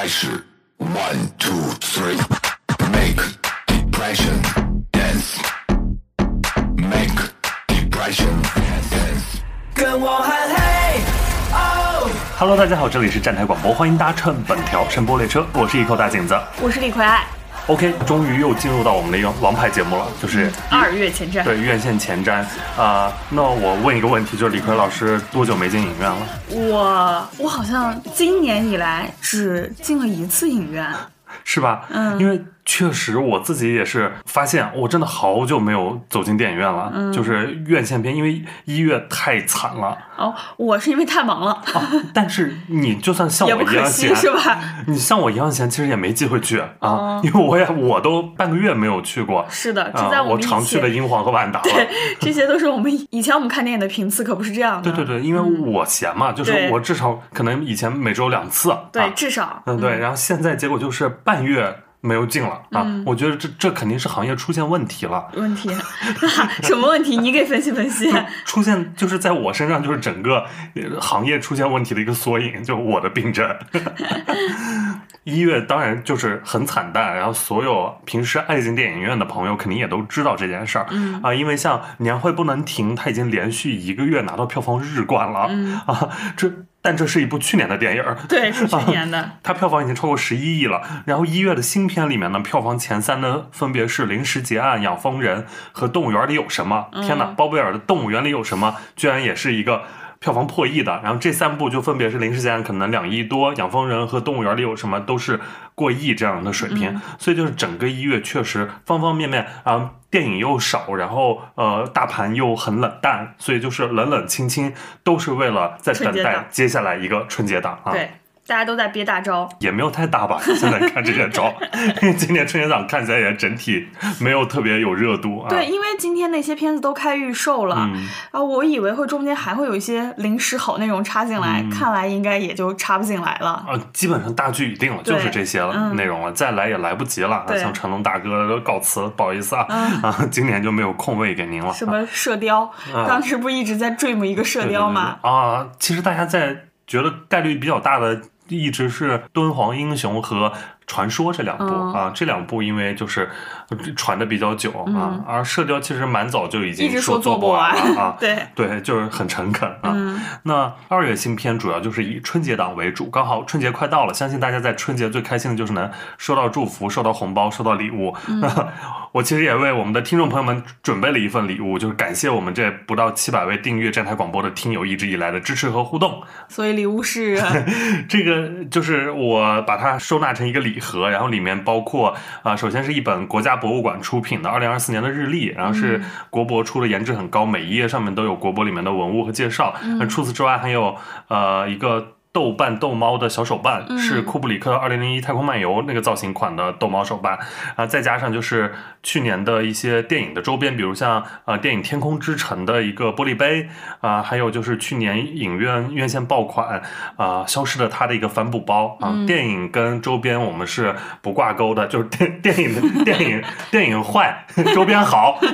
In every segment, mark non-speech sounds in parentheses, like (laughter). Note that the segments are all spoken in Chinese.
开始，one two three，make depression dance，make depression dance。跟我喊嘿哦，Hello，大家好，这里是站台广播，欢迎搭乘本条声波列车，我是一口大井子。我是李逵爱，OK，终于又进入到我们的一个王牌节目了，就是二月前瞻。对院线前瞻啊、那我问一个问题，就是李逵老师多久没进影院了？我我好像今年以来只进了一次影院，(laughs) 是吧？嗯因为确实我自己也是发现，我真的好久没有走进电影院了，嗯就是院线片，因为一月太惨了哦，我是因为太忙了，啊。但是你就算像也我一样不可惜闲，是吧？你像我一样闲，其实也没机会去啊，哦因为我也我都半个月没有去过。是的，这啊在，我常去的。英皇和万达 (laughs) 了。对，这些都是我们以以前我们看电影的频次可不是这样的。对对对，因为我闲嘛，就是我至少可能以前每周两次。对，啊至少嗯对，然后现在结果就是半月没有劲了啊，嗯我觉得这这肯定是行业出现问题了。问题，(laughs) 什么问题？你给分析分析。出现就是在我身上，就是整个呃行业出现问题的一个缩影，就是我的病症。(laughs) 一月当然就是很惨淡，然后所有平时爱进电影院的朋友肯定也都知道这件事儿，嗯啊，因为像年会不能停，它已经连续一个月拿到票房日冠了，嗯啊，这但这是一部去年的电影儿，(laughs) 对，是去年的。它票房已经超过十一亿了。然后一月的新片里面呢，票房前三的分别是《临时结案》《养蜂人》和《动物园里有什么》。天哪，包贝尔的《动物园里有什么》居然也是一个。票房破亿的，然后这三部就分别是《临时结案》可能两亿多，《养蜂人》和《动物园里有什么》都是过亿这样的水平，所以就是整个一月确实方方面面啊、电影又少，然后呃大盘又很冷淡，所以就是冷冷清清，都是为了在等待接下来一个春节档啊。对，大家都在憋大招。也没有太大吧，现在 (laughs) 看这些招，因为今年春节档看起来也整体没有特别有热度啊。对，因为今天那些片子都开预售了，嗯然后我以为会中间还会有一些临时好内容插进来，嗯看来应该也就插不进来了。啊，基本上大剧已定了，就是这些了、嗯内容了，再来也来不及了。对像成龙大哥都告辞了，不好意思啊，嗯啊，今年就没有空位给您了。什么射雕，啊当时不一直在 dream 一个射雕吗？啊，其实大家在觉得概率比较大的，一直是《敦煌英雄》和《传说》这两部、嗯啊，这两部因为就是传的比较久、啊，而《射雕》其实蛮早就已经嗯一直说做不完了啊，(laughs) 对，对，就是很诚恳啊。嗯那二月新片主要就是以春节档为主，刚好春节快到了，相信大家在春节最开心的就是能收到祝福、收到红包、收到礼物。嗯那 (laughs) 我其实也为我们的听众朋友们准备了一份礼物，就是感谢我们这不到七百位订阅站台广播的听友一直以来的支持和互动。所以礼物是 (laughs) 这个就是我把它收纳成一个礼盒，然后里面包括啊、首先是一本国家博物馆出品的二零二四年的日历，然后是国博出的，颜值很高，每一页上面都有国博里面的文物和介绍。那、除此之外，还有呃一个。豆瓣逗猫的小手办、是库布里克二零零一太空漫游那个造型款的逗猫手办，啊，再加上就是去年的一些电影的周边，比如像呃电影《天空之城》的一个玻璃杯啊、还有就是去年影院院线爆款啊、消失的他的一个帆布包。啊、电影跟周边我们是不挂钩的，就是电 (laughs) 电影的电影电影坏，(laughs) 周边好。(laughs)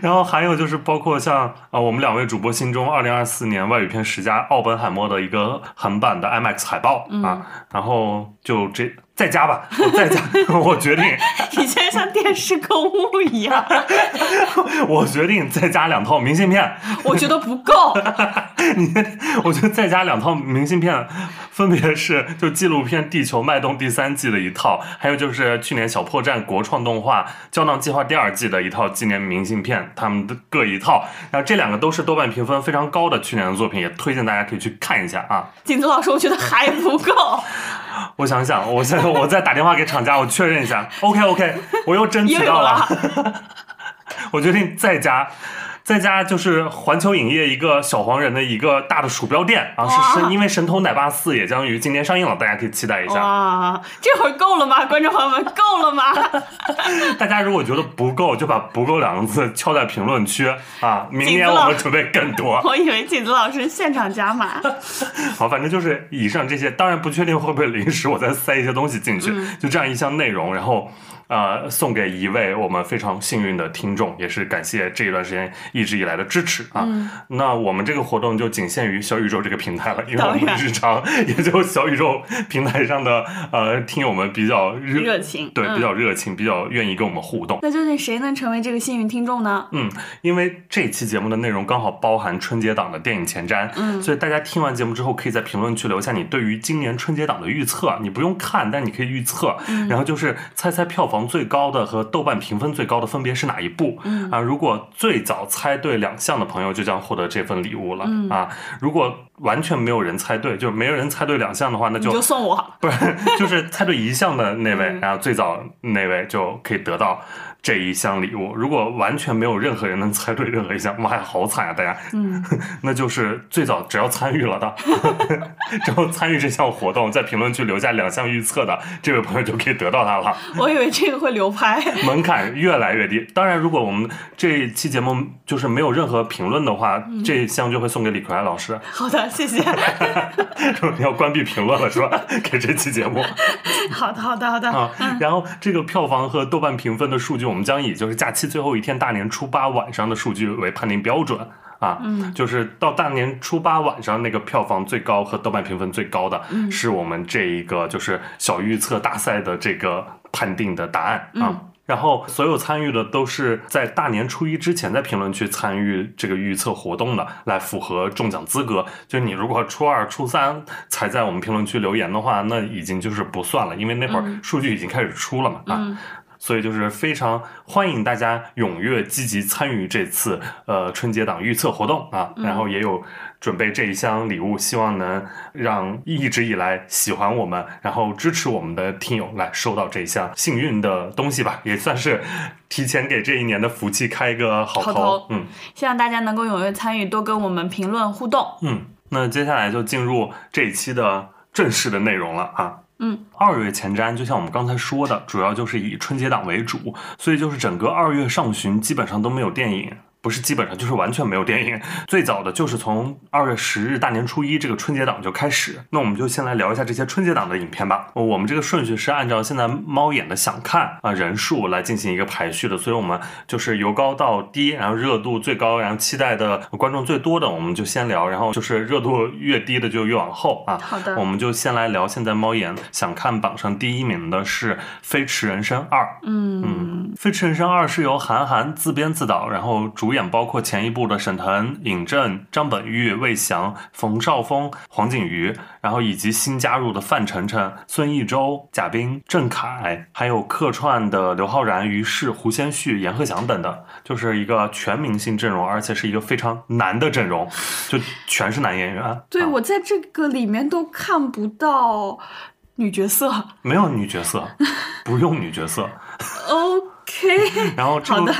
然后还有就是包括像啊、呃我们两位主播心中二零二四年外语片十佳奥本海默的一个横版的 IMAX 海报、啊，然后就这再加吧，我再加，(laughs) 我决定，(laughs) 以前像电视购物一样，(laughs) 我决定再加两套明信片，我觉得不够。你，我觉得再加两套明信片，分别是就纪录片《地球脉动》第三季的一套，还有就是去年小破站国创动画《胶囊计划》第二季的一套纪念明信片，他们的各一套。然后这两个都是豆瓣评分非常高的去年的作品，也推荐大家可以去看一下啊。景子老师，我觉得还不够，我想想，我现在我再打电话给厂家，我确认一下。OK OK，我又争取到了。(laughs) 我决定再加，再加就是环球影业一个小黄人的一个大的鼠标垫啊，是哇是因为《神偷奶爸四》也将于今年上映了，大家可以期待一下。哇，这会儿够了吗？(laughs) 观众朋友们，够了吗？(laughs) 大家如果觉得不够，就把“不够”两个字敲在评论区啊，(laughs) 明年我们准备更多。我以为景子老师现场加码。好，反正就是以上这些，当然不确定会不会临时我再塞一些东西进去，嗯就这样一项内容，然后呃送给一位我们非常幸运的听众，也是感谢这一段时间一一直以来的支持啊。那我们这个活动就仅限于小宇宙这个平台了，因为我们日常也就小宇宙平台上的呃听友们比较热热情对，嗯比较热情，比较愿意跟我们互动。那究竟谁能成为这个幸运听众呢？嗯，因为这期节目的内容刚好包含春节档的电影前瞻，嗯所以大家听完节目之后，可以在评论区留下你对于今年春节档的预测。你不用看，但你可以预测。嗯然后就是猜猜票房最高的和豆瓣评分最高的分别是哪一部。嗯啊，如果最早猜对两项的朋友就将获得这份礼物了。嗯啊，如果完全没有人猜对，就是没有人猜对两项的话，那你就就送我。不是，就是猜对一项的那位，嗯然后最早那位就可以得到这一项礼物。如果完全没有任何人能猜对任何一项，妈呀，好惨啊！大家，嗯，(laughs) 那就是最早只要参与了的，(laughs) 只要参与这项活动，在评论区留下两项预测的这位朋友就可以得到它了。我以为这个会流拍。(laughs) 门槛越来越低。当然，如果我们这一期节目就是没有任何评论的话，嗯这一项就会送给李可爱老师。好的，谢谢。要关闭评论了是吧？给这期节目。好的，好的，好的。啊，然后这个票房和豆瓣评分的数据，我们将以就是假期最后一天大年初八晚上的数据为判定标准啊，嗯就是到大年初八晚上那个票房最高和豆瓣评分最高的，嗯是我们这一个就是小预测大赛的这个判定的答案啊。嗯然后所有参与的都是在大年初一之前在评论区参与这个预测活动的，来符合中奖资格。就是你如果初二、初三才在我们评论区留言的话，那已经就是不算了，因为那会儿数据已经开始出了嘛啊。嗯所以就是非常欢迎大家踊跃积极参与这次呃春节档预测活动啊，然后也有准备这一箱礼物，希望能让一直以来喜欢我们，然后支持我们的听友来收到这一项幸运的东西吧，也算是提前给这一年的福气开一个好头。好头嗯希望大家能够踊跃参与，多跟我们评论互动。嗯，那接下来就进入这一期的正式的内容了啊。嗯，二月前瞻就像我们刚才说的，主要就是以春节档为主，所以就是整个二月上旬基本上都没有电影。不是基本上就是完全没有电影，最早的就是从二月十日大年初一这个春节档就开始。那我们就先来聊一下这些春节档的影片吧。我们这个顺序是按照现在猫眼的想看啊人数来进行一个排序的，所以我们就是由高到低，然后热度最高，然后期待的观众最多的我们就先聊，然后就是热度越低的就越往后啊。好的我们就先来聊现在猫眼想看榜上第一名的是《飞驰人生二》。嗯，《飞驰人生二》是由韩寒自编自导，然后主演包括前一部的沈腾、尹正、张本煜、魏翔、冯绍峰、黄景瑜，然后以及新加入的范丞丞、孙艺洲、贾冰、郑恺，还有客串的刘昊然、于适、胡先煦、阎鹤祥等等，就是一个全明星阵容，而且是一个非常难的阵容，就全是男演员。对啊我在这个里面都看不到女角色。没有女角色，不用女角色。OK，然后这个好的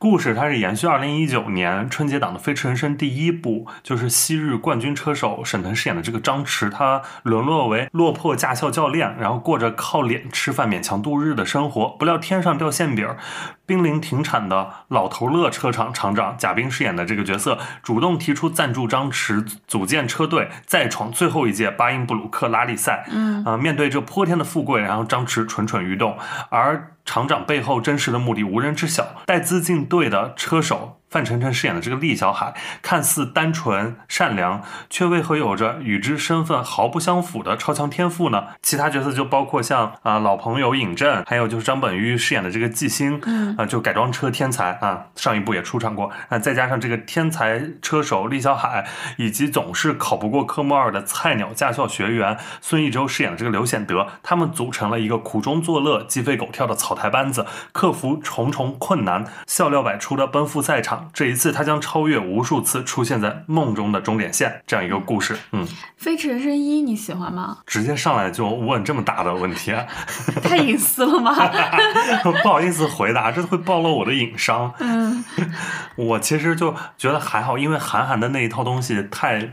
故事它是延续二零一九年春节档的《飞驰人生》第一部，就是昔日冠军车手沈腾饰演的这个张弛，他沦落为落魄驾校教练，然后过着靠脸吃饭勉强度日的生活。不料天上掉馅饼儿，濒临停产的老头乐车厂厂长贾冰饰演的这个角色，主动提出赞助张弛组建车队，再闯最后一届巴音布鲁克拉力赛。嗯啊、面对这泼天的富贵，然后张弛蠢蠢欲动，而厂长背后真实的目的无人知晓。带资进队的车手范丞丞饰演的这个厉小海，看似单纯善良，却为何有着与之身份毫不相符的超强天赋呢？其他角色就包括像啊、老朋友尹正，还有就是张本煜饰演的这个纪星，嗯啊、就改装车天才啊，上一部也出场过。那再加上这个天才车手厉小海，以及总是考不过科目二的菜鸟驾校学员孙艺洲饰演的这个刘显德，他们组成了一个苦中作乐、鸡飞狗跳的草台班子，克服重重困难，笑料百出的奔赴赛场。这一次，他将超越无数次出现在梦中的终点线，这样一个故事。嗯，《飞驰人生一》你喜欢吗？直接上来就问这么大的问题，(laughs) 太隐私了吗？(laughs) 不好意思回答，这会暴露我的隐伤。嗯，(laughs) 我其实就觉得还好，因为韩寒的那一套东西太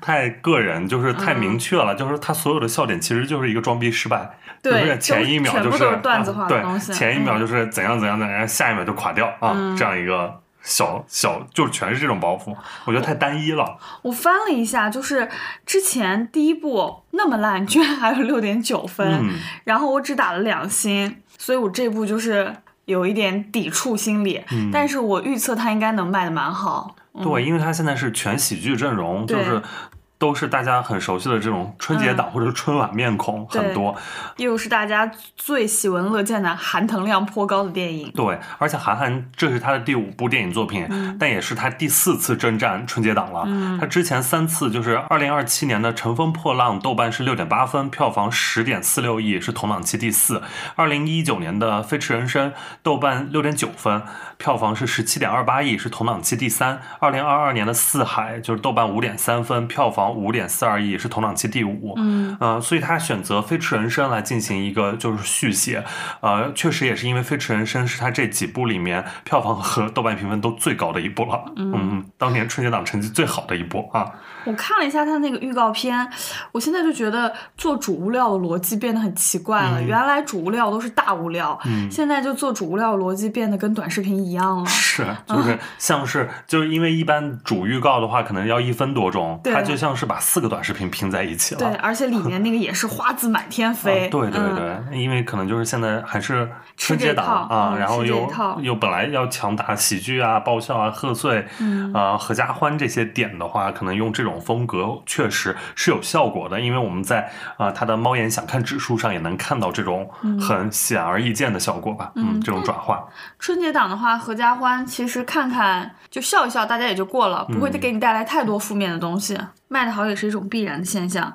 太个人，就是太明确了，就是他所有的笑点其实就是一个装逼失败，对就是前一秒就是段子化的啊东西对，前一秒就是怎样怎样怎样，下一秒就垮掉啊，嗯这样一个小小就是全是这种包袱，我觉得太单一了。我翻了一下，就是之前第一部那么烂，居然还有六点九分，嗯，然后我只打了两星，所以我这部就是有一点抵触心理，嗯但是我预测它应该能卖的蛮好。对，因为它现在是全喜剧阵容，就是都是大家很熟悉的这种春节档或者春晚面孔很对多。又是大家最喜闻乐见的含糖量颇高的电影。对，而且韩寒这是他的第五部电影作品，嗯但也是他第四次征战春节档了。他之前三次就是二零二七年的《乘风破浪》，豆瓣是六点八分，票房十点四六亿，是同档期第四；二零一九年的《飞驰人生》，豆瓣六点九分，票房是十七点二八亿，是同档期第三；二零二二年的《四海》就是豆瓣五点三分，票房五点四二亿，是同档期第五。嗯，呃，所以他选择《飞驰人生》来进行一个就是续写，呃，确实也是因为《飞驰人生》是他这几部里面票房和豆瓣评分都最高的一部了，嗯，当年春节档成绩最好的一部啊，我看了一下他那个预告片，我现在就觉得做主物料的逻辑变得很奇怪了。原来主物料都是大物料，现在就做主物料的逻辑变得跟短视频一样了。是，就是像是就是因为一般主预告的话可能要一分多钟，对它就像是把四个短视频拼在一起了，对，而且里 (laughs) 面那个也是花字满天飞。啊对对嗯对，因为可能就是现在还是春节档啊，嗯然后又套又本来要强打喜剧啊、爆笑啊、贺岁，嗯啊、合家欢这些点的话，可能用这种风格确实是有效果的，因为我们在啊、它的猫眼想看指数上也能看到这种很显而易见的效果吧，嗯，这种转化，春节档的话，合家欢其实看看就笑一笑，大家也就过了，不会给你带来太多负面的东西。卖的好也是一种必然的现象。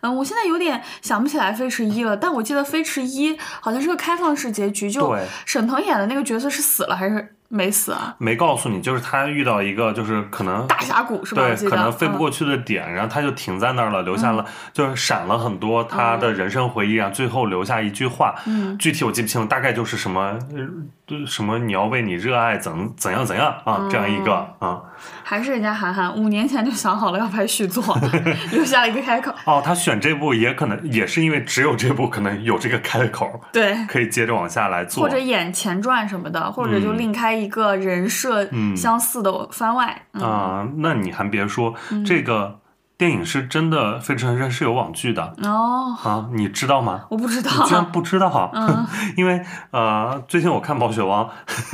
嗯，我现在有点想不起来《飞驰一》了，但我记得《飞驰一》好像是个开放式结局，就沈腾演的那个角色是死了还是没死啊？没告诉你，就是他遇到一个就是可能大峡谷是吧？对，可能飞不嗯过去的点，然后他就停在那儿了，留下了，就是闪了很多他的人生回忆啊，最后留下一句话，嗯具体我记不清了，大概就是什么，什么你要为你热爱怎怎样怎样啊，这样一个啊，还是人家韩寒五年前就想好了要拍续作，留下了一个开口。哦，他选这部也可能也是因为只有这部可能有这个开口，对，可以接着往下来做，或者演前传什么的，或者就另开一个人设嗯相似的番外。嗯啊、那你还别说，这个电影是真的《飞驰人生》是有网剧的哦，啊，你知道吗？(laughs) 我不知道你居然不知道？嗯 (laughs) 因为呃，最近我看《毛血汪》，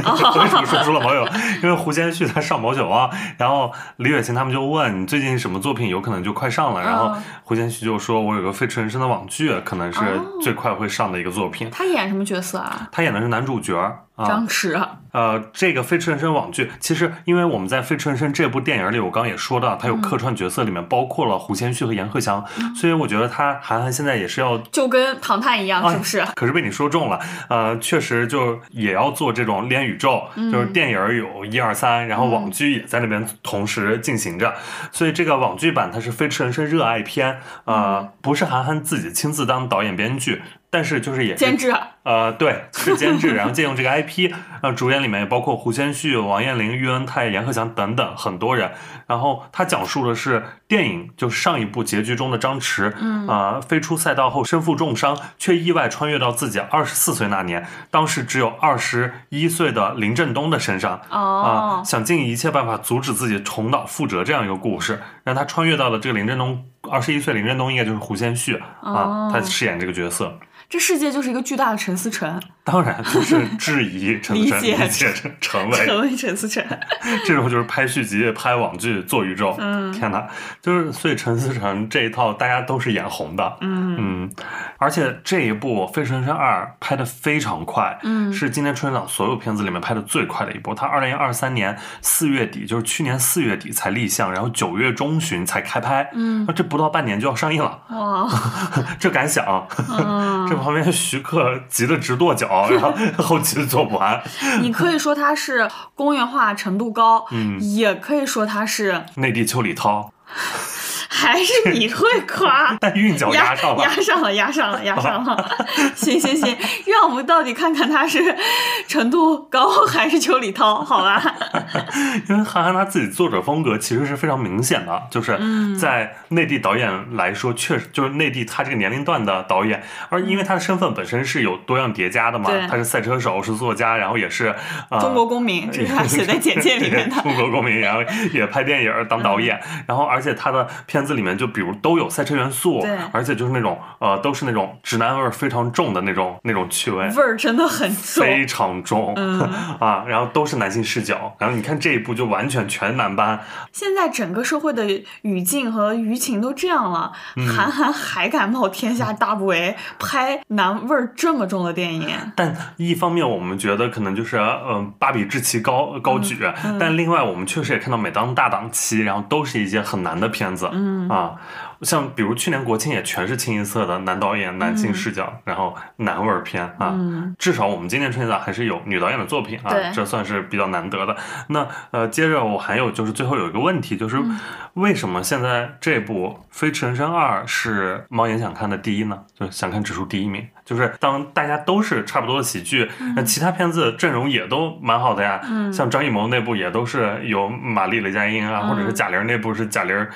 (laughs) 为什么说出了毛血汪？因为胡先煦他上《毛血汪》，然后李雪琴他们就问你最近什么作品有可能就快上了，然后嗯胡先煦就说我有个《飞驰人生》的网剧，可能是哦最快会上的一个作品。他演什么角色啊？他演的是男主角儿啊，张弛。啊。呃，这个《飞驰人生》网剧，其实因为我们在《飞驰人生》这部电影里，我刚刚也说到，它有客串角色里面包括了胡先煦和阎鹤祥，所以我觉得他韩寒现在也是要就跟唐探一样，是不是？可是被你说中了，呃，确实就也要做这种连宇宙，就是电影有一二三，然后网剧也在那边同时进行着，所以这个网剧版它是《飞驰人生》热爱篇，呃，不是韩寒自己亲自当导演编剧。但是就是也是监制呃，对，是监制，然后借用这个 IP，呃，主演里面也包括胡先煦、王彦霖、喻恩泰、阎鹤祥等等很多人。然后他讲述的是电影，就是上一部结局中的张弛，嗯，啊、飞出赛道后身负重伤，却意外穿越到自己二十四岁那年，当时只有二十一岁的林振东的身上，啊、哦，想尽一切办法阻止自己重蹈覆辙这样一个故事，让他穿越到了这个林振东。二十一岁林振东应该就是胡先煦啊，他饰演这个角色。这世界就是一个巨大的陈思诚，当然就是质疑陈思诚理解成成为成为陈思诚。(laughs) 这种就是拍续集、拍网剧、做宇宙。嗯天哪，就是所以陈思诚这一套大家都是眼红的。嗯而且这一部《飞驰人生二》拍的非常快，嗯是今年春节档所有片子里面拍的最快的一部。它二零二三年四月底，就是去年四月底才立项，然后九月中旬才开拍。嗯，那这不到半年就要上映了，哇，(laughs) 这敢想？(laughs) 嗯这旁边徐克急得直跺脚，(laughs) 然后后期做不完。你可以说它是工业化程度高，嗯也可以说它是，内地邱礼涛，还是你会夸。(laughs) 但韵脚压上了压。上了，压上了，压上了。(laughs) 行行行，让我们到底看看他是程度高还是邱礼涛，好吧？(laughs) 因为韩寒他自己作者风格其实是非常明显的，就是嗯在内地导演来说，确实就是内地他这个年龄段的导演，而因为他的身份本身是有多样叠加的嘛，他是赛车手，是作家，然后也是呃中国公民，这是他写在简介里面的。中国公民，然后也拍电影当导演，然后而且他的片子子里面就比如都有赛车元素对，而且就是那种呃都是那种直男味儿非常重的那种那种趣味。味儿真的很重。非常重、(laughs) 啊，然后都是男性视角，然后你看这一部就完全全男班，现在整个社会的语境和舆情都这样了，嗯韩寒还敢冒天下大不韪拍男味儿这么重的电影？但一方面我们觉得可能就是嗯、呃芭比志气高高举，但另外我们确实也看到每当大档期，然后都是一些很难的片子，嗯啊，像比如去年国庆也全是清一色的男导演、男性视角，然后男味儿片啊，至少我们今年春节档还是有女导演的作品啊对，这算是比较难得的。那呃，接着我还有就是最后有一个问题，就是为什么现在这部《飞驰人生二》是猫眼想看的第一呢？就是想看指数第一名，就是当大家都是差不多的喜剧，那、其他片子阵容也都蛮好的呀，像张艺谋那部也都是有马丽、雷佳音啊，或者是贾玲那部是贾玲、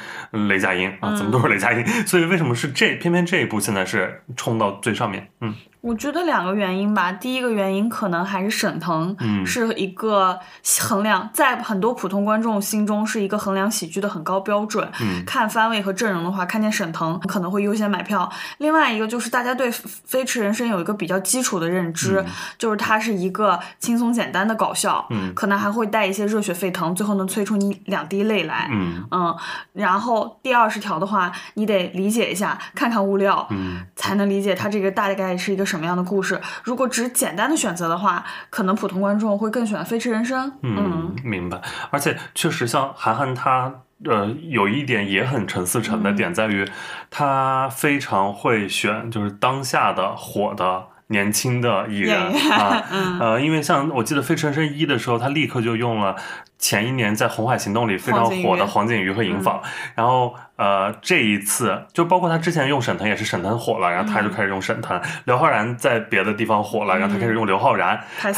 雷佳音啊，怎么都是雷佳音？所以为什么是这偏偏这一部现在是冲到最上面？嗯我觉得两个原因吧。第一个原因可能还是沈腾嗯是一个衡量，在很多普通观众心中是一个衡量喜剧的很高标准。嗯看番位和阵容的话，看见沈腾可能会优先买票。另外一个就是大家对《飞驰人生》有一个比较基础的认知，就是它是一个轻松简单的搞笑，嗯可能还会带一些热血沸腾，最后能催出你两滴泪来。嗯嗯，然后第二十条的话，你得理解一下，看看物料，嗯，才能理解它这个大概是一个什么样的故事。如果只简单的选择的话，可能普通观众会更选《飞驰人生》。嗯，明白。而且确实，像韩寒他。呃，有一点也很陈思诚的点在于，他非常会选就是当下的火的年轻的艺人啊，(laughs) 嗯。呃，因为像我记得《飞驰人生一》的时候，他立刻就用了前一年在《红海行动》里非常火的黄景瑜。和尹昉，然后呃这一次就包括他之前用沈腾也是沈腾火了，然后他就开始用沈腾，刘昊然在别的地方火了，然后他开始用刘昊然，他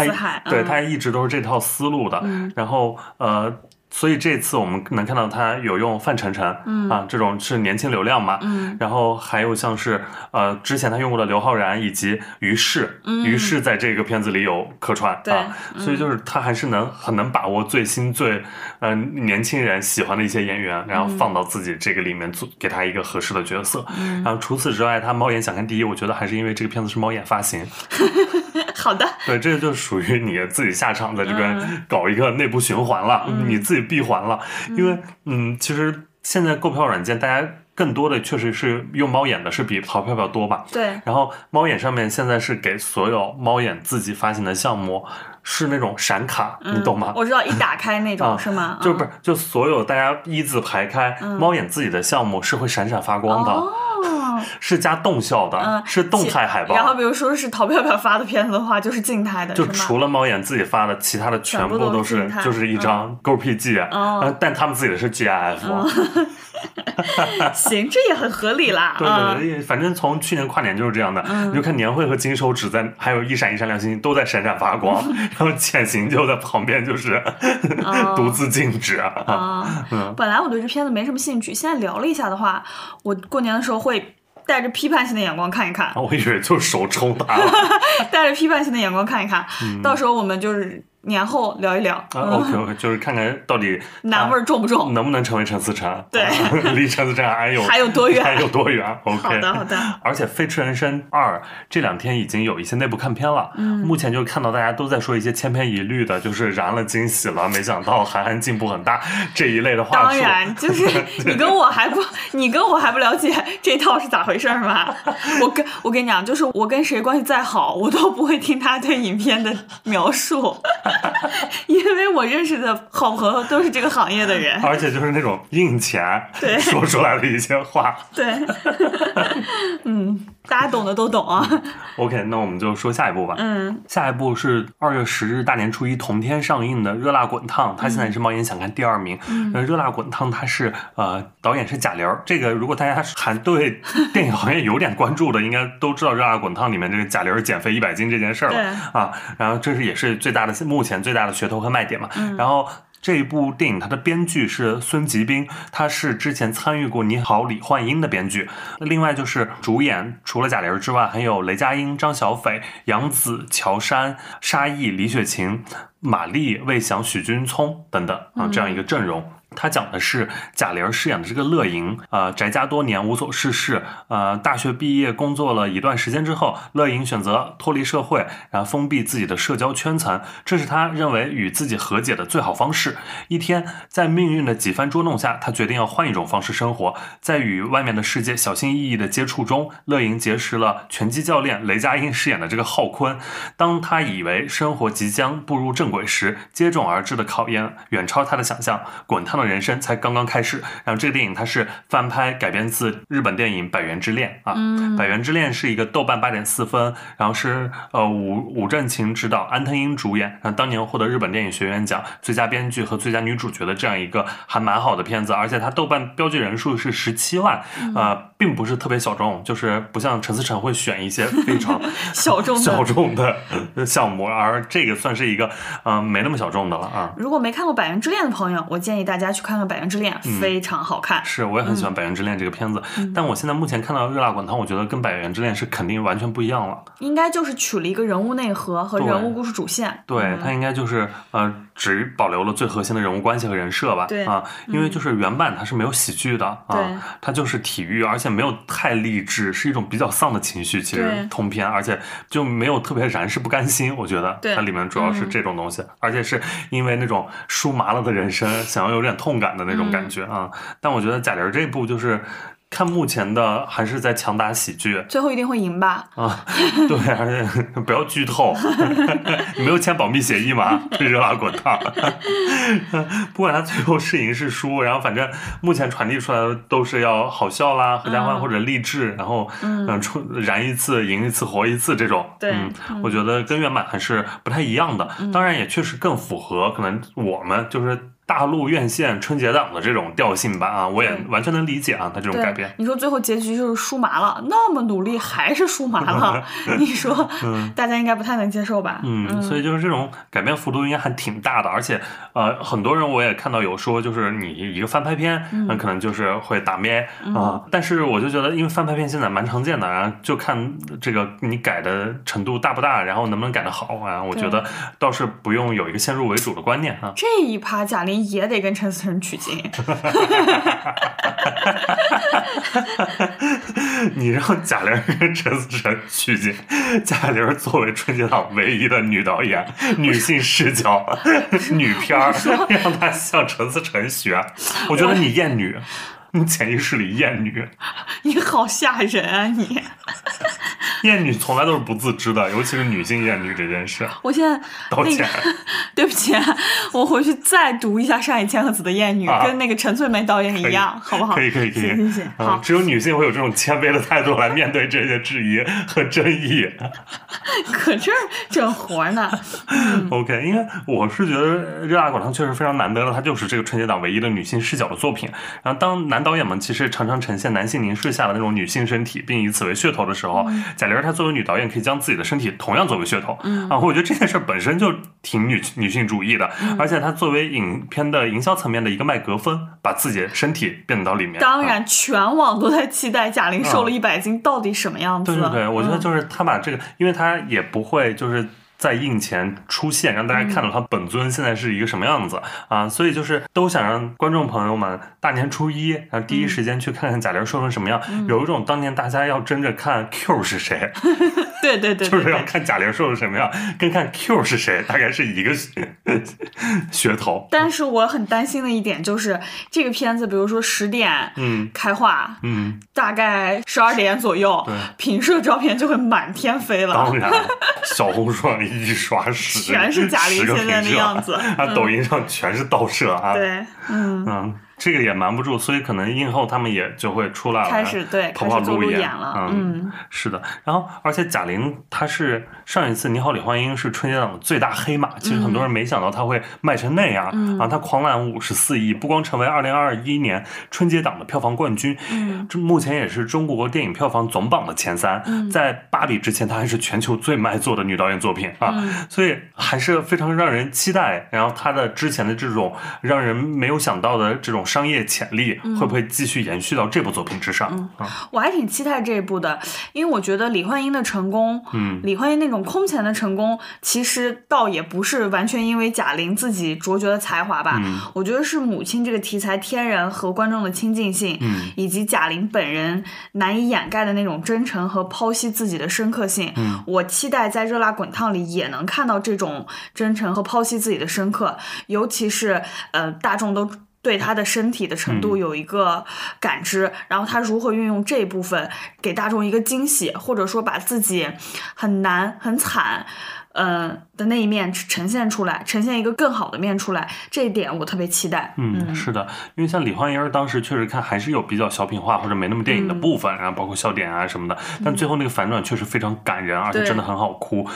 对他一直都是这套思路的，然后呃。所以这次我们能看到他有用范丞丞，嗯。啊，这种是年轻流量嘛，嗯，然后还有像是呃之前他用过的刘昊然以及于适，于适在这个片子里有客串嗯对啊，所以就是他还是能很能把握最新最呃年轻人喜欢的一些演员，然后放到自己这个里面做，给他一个合适的角色。然后除此之外，他猫眼想看第一，我觉得还是因为这个片子是猫眼发行，(laughs) 好的，(laughs) 对，这个就属于你自己下场在这边搞一个内部循环了，你自己闭环了。因为嗯，其实现在购票软件大家更多的确实是用猫眼的，是比淘票票多吧。对，然后猫眼上面现在是给所有猫眼自己发行的项目是那种闪卡，你懂吗？我知道一打开那 (laughs) 种、啊是吗？(laughs) 嗯就不是，就所有大家一字排开，猫眼自己的项目是会闪闪发光的，哦，是加动效的，嗯，是动态海报。然后比如说是淘票票发的片子的话，就是静态的，就？除了猫眼自己发的，其他的全部都都是就是一张 GoPG，、哦呃但他们自己的是 GIF，、行，这也很合理啦。对啊对对，反正从去年跨年就是这样的，你就看年会和金手指在，还有一闪一闪亮星星都在闪闪发光，(laughs) 然后潜行就在旁边就是、(laughs) 独自静止啊。(laughs) 本来我对这片子没什么兴趣，现在聊了一下的话，我过年的时候会带着批判性的眼光看一看，我以为就是手抽大了。(laughs) 带着批判性的眼光看一看，嗯到时候我们就是年后聊一聊，啊，OK OK，(laughs) 就是看看到底男味儿重不重？能不能成为陈思诚？对啊 (laughs) 离陈思诚还有 (laughs) 还有多远还有多远？OK，好的好的而且《飞驰人生二》这两天已经有一些内部看片了，嗯，目前就看到大家都在说一些千篇一律的，就是燃了惊喜了，没想到韩寒进步很大这一类的话术。当然，就是你跟我还不，你跟我还不了解这套是咋回事儿吗？我跟我跟你讲，就是我跟谁关系再好，我都不会听他对影片的描述，(laughs) 因为我认识的好朋友都是这个行业的人。而且就是那种印钱对 (laughs) 说出来的一些话。(laughs) 对，嗯，大家懂的都懂啊。OK，那我们就说下一步吧。嗯，下一步是二月十日大年初一同天上映的《热辣滚烫》，它现在也是猫眼想看第二名。嗯，热辣滚烫它是呃导演是贾玲，这个如果大家还对电影行业有点关注的，应该都知道《热辣滚烫》里面这个贾玲减肥一百斤这件事儿对了啊。然后这是也是最大的目前最大的噱头和卖点嘛。然后。这一部电影它的编剧是孙吉斌，他是之前参与过《你好，李焕英》的编剧。另外就是主演，除了贾玲之外，还有雷佳音、张小斐、杨紫、乔杉、沙溢、李雪琴、马丽、魏翔、许君聪等等啊，这样一个阵容。他讲的是贾玲饰演的这个乐莹，呃，宅家多年，无所事事，呃，大学毕业工作了一段时间之后，乐莹选择脱离社会，然后封闭自己的社交圈层，这是她认为与自己和解的最好方式。一天，在命运的几番捉弄下，她决定要换一种方式生活，在与外面的世界小心翼翼的接触中，乐莹结识了拳击教练雷佳音饰演的这个浩坤。当她以为生活即将步入正轨时，接踵而至的考验远超她的想象，滚烫的人生才刚刚开始。然后这个电影它是翻拍改编自日本电影《百元之恋》啊，百元之恋》是一个豆瓣八点四分，然后是呃武武正晴执导，安藤英主演，然后当年获得日本电影学院奖最佳编剧和最佳女主角的这样一个还蛮好的片子，而且它豆瓣标记人数是十七万，呃，并不是特别小众，就是不像陈思诚会选一些非常 (laughs) 小众的小众的项目，而这个算是一个嗯、呃没那么小众的了啊。如果没看过《百元之恋》的朋友，我建议大家去看看《百元之恋》，嗯非常好看。是，我也很喜欢《百元之恋》这个片子，但我现在目前看到《热辣滚烫》，我觉得跟《百元之恋》是肯定完全不一样了。应该就是取了一个人物内核和人物故事主线。对，它应该就是呃，只保留了最核心的人物关系和人设吧。对啊，因为就是原版它是没有喜剧的对啊，它就是体育，而且没有太励志，是一种比较丧的情绪。其实通篇，而且就没有特别燃是不甘心。我觉得对它里面主要是这种东西，而且是因为那种输麻了的人生，想要有点痛感的那种感觉啊。但我觉得贾玲这部就是。看目前的还是在强打喜剧。最后一定会赢吧？啊，(laughs) 对，而且不要剧透，(laughs) 你没有签保密协议吗？对热辣滚烫，(laughs) 不管他最后是赢是输，然后反正目前传递出来的都是要好笑啦、合家欢嗯。或者励志，然后嗯，出燃一次赢一次活一次这种，对。嗯，我觉得跟原版还是不太一样的，当然也确实更符合可能我们就是。大陆院线春节档的这种调性吧啊，我也完全能理解啊，他这种改对编，，你说最后结局就是输麻了，那么努力还是输麻了，(laughs) 你说大家应该不太能接受吧？嗯，所以就是这种改变幅度应该还挺大的，而且呃，很多人我也看到有说，就是你一个翻拍片，那、可能就是会打咩啊、但是我就觉得，因为翻拍片现在蛮常见的，然后就看这个你改的程度大不大，然后能不能改得好啊，我觉得倒是不用有一个先入为主的观念啊。这一趴贾玲也得跟陈思诚取经，(laughs) 你让贾玲跟陈思诚取经，贾玲作为春节档唯一的女导演，女性视角 (laughs) 女片儿，让她向陈思诚学，我觉得你厌女，你 (laughs) 潜意识里厌女，(laughs) 你好吓人啊你！(laughs) 厌女从来都是不自知的，尤其是女性厌女这件事。我现在道歉那个，对不起啊，我回去再读一下上野千鹤子的《厌女》啊跟那个陈翠梅导演一样，好不好？可以可以可以，行行行，嗯好，只有女性会有这种谦卑的态度来面对这些质疑和争议。可这儿整活呢。OK，因为我是觉得《热辣滚烫》确实非常难得的，它就是这个春节档唯一的女性视角的作品。然后，当男导演们其实常常呈现男性凝视下的那种女性身体，并以此为噱头的时候，贾玲她作为女导演可以将自己的身体同样作为噱头。嗯啊，我觉得这件事本身就挺女女性主义的，而且她作为影片的营销层面的一个麦格风，把自己的身体变到里面。啊当然，全网都在期待贾玲瘦了一百斤到底什么样子。对对对，我觉得嗯就是她把这个，因为她也不会就是。在映前出现，让大家看到他本尊现在是一个什么样子、啊，所以就是都想让观众朋友们大年初一，然后第一时间去看看贾玲瘦成什么样，有一种当年大家要争着看 Q 是谁，(laughs) 对对对，就是要看贾玲瘦成什么样，跟看 Q 是谁大概是一个 (laughs) 噱头。但是我很担心的一点就是，这个片子，比如说十点嗯。开画，嗯，大概十二点左右对，平射照片就会满天飞了。当然，小红书上一刷十，全是贾玲现在的样子啊，抖音上全是盗摄啊。对，嗯，嗯，这个也瞒不住，所以可能映后他们也就会出来了，开始对开始做路演演了嗯，嗯是的。然后，而且贾玲她是上一次《你好，李焕英》是春节档的最大黑马，其实很多人没想到她会卖成那样、嗯啊！她狂揽五十四亿，不光成为二零二一年春节档的票房冠军，嗯这目前也是中国电影票房总榜的前三。嗯在《芭比》之前，她还是全球最卖座的女导演作品啊，嗯所以还是非常让人期待。然后她的之前的这种让人没有想到的这种商业潜力，会不会继续延续到这部作品之上？嗯，我还挺期待这一部的，因为我觉得李焕英的成功，嗯。李焕英那种空前的成功，其实倒也不是完全因为贾玲自己卓绝的才华吧，嗯。我觉得是母亲这个题材天然和观众的亲近性，嗯。以及贾玲本人难以掩盖的那种真诚和剖析自己的深刻性。嗯。我期待在《热辣滚烫》里也能看到这种真诚和剖析自己的深刻，尤其是呃大众都。对他的身体的程度嗯有一个感知，然后他如何运用这一部分给大众一个惊喜，或者说把自己很难很惨，嗯、的那一面呈现出来，呈现一个更好的面出来，这一点我特别期待。嗯，是的，因为像李焕英当时确实看还是有比较小品化或者没那么电影的部分，然后包括笑点啊什么的，但最后那个反转确实非常感人，而且真的很好哭。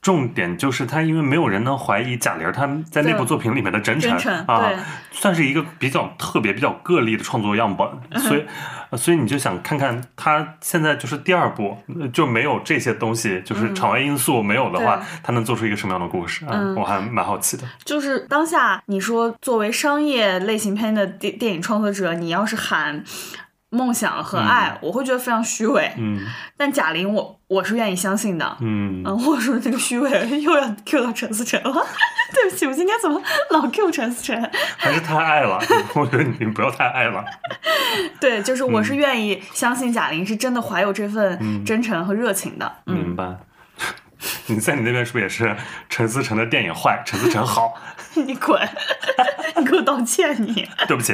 重点就是他，因为没有人能怀疑贾玲儿她在那部作品里面的真诚啊，算是一个比较特别、比较个例的创作样本，所以，呃所以你就想看看他现在就是第二部呃就没有这些东西，就是场外因素没有的话对，他能做出一个什么样的故事啊？嗯。我还蛮好奇的。就是当下你说作为商业类型片的电电影创作者，你要是喊梦想和爱，我会觉得非常虚伪。嗯但贾玲我，我是愿意相信的。嗯嗯，我说这个虚伪 (laughs) 又要 Q 到陈思诚了，(laughs) 对不起，我今天怎么老 Q 陈思诚？还是太爱了，(laughs) 我觉得你不要太爱了。对，就是我嗯是愿意相信贾玲是真的怀有这份真诚和热情的。嗯，明白。你在你那边是不是也是陈思诚的电影坏，陈思诚好？你滚，你给我道歉你。(laughs) 对不起。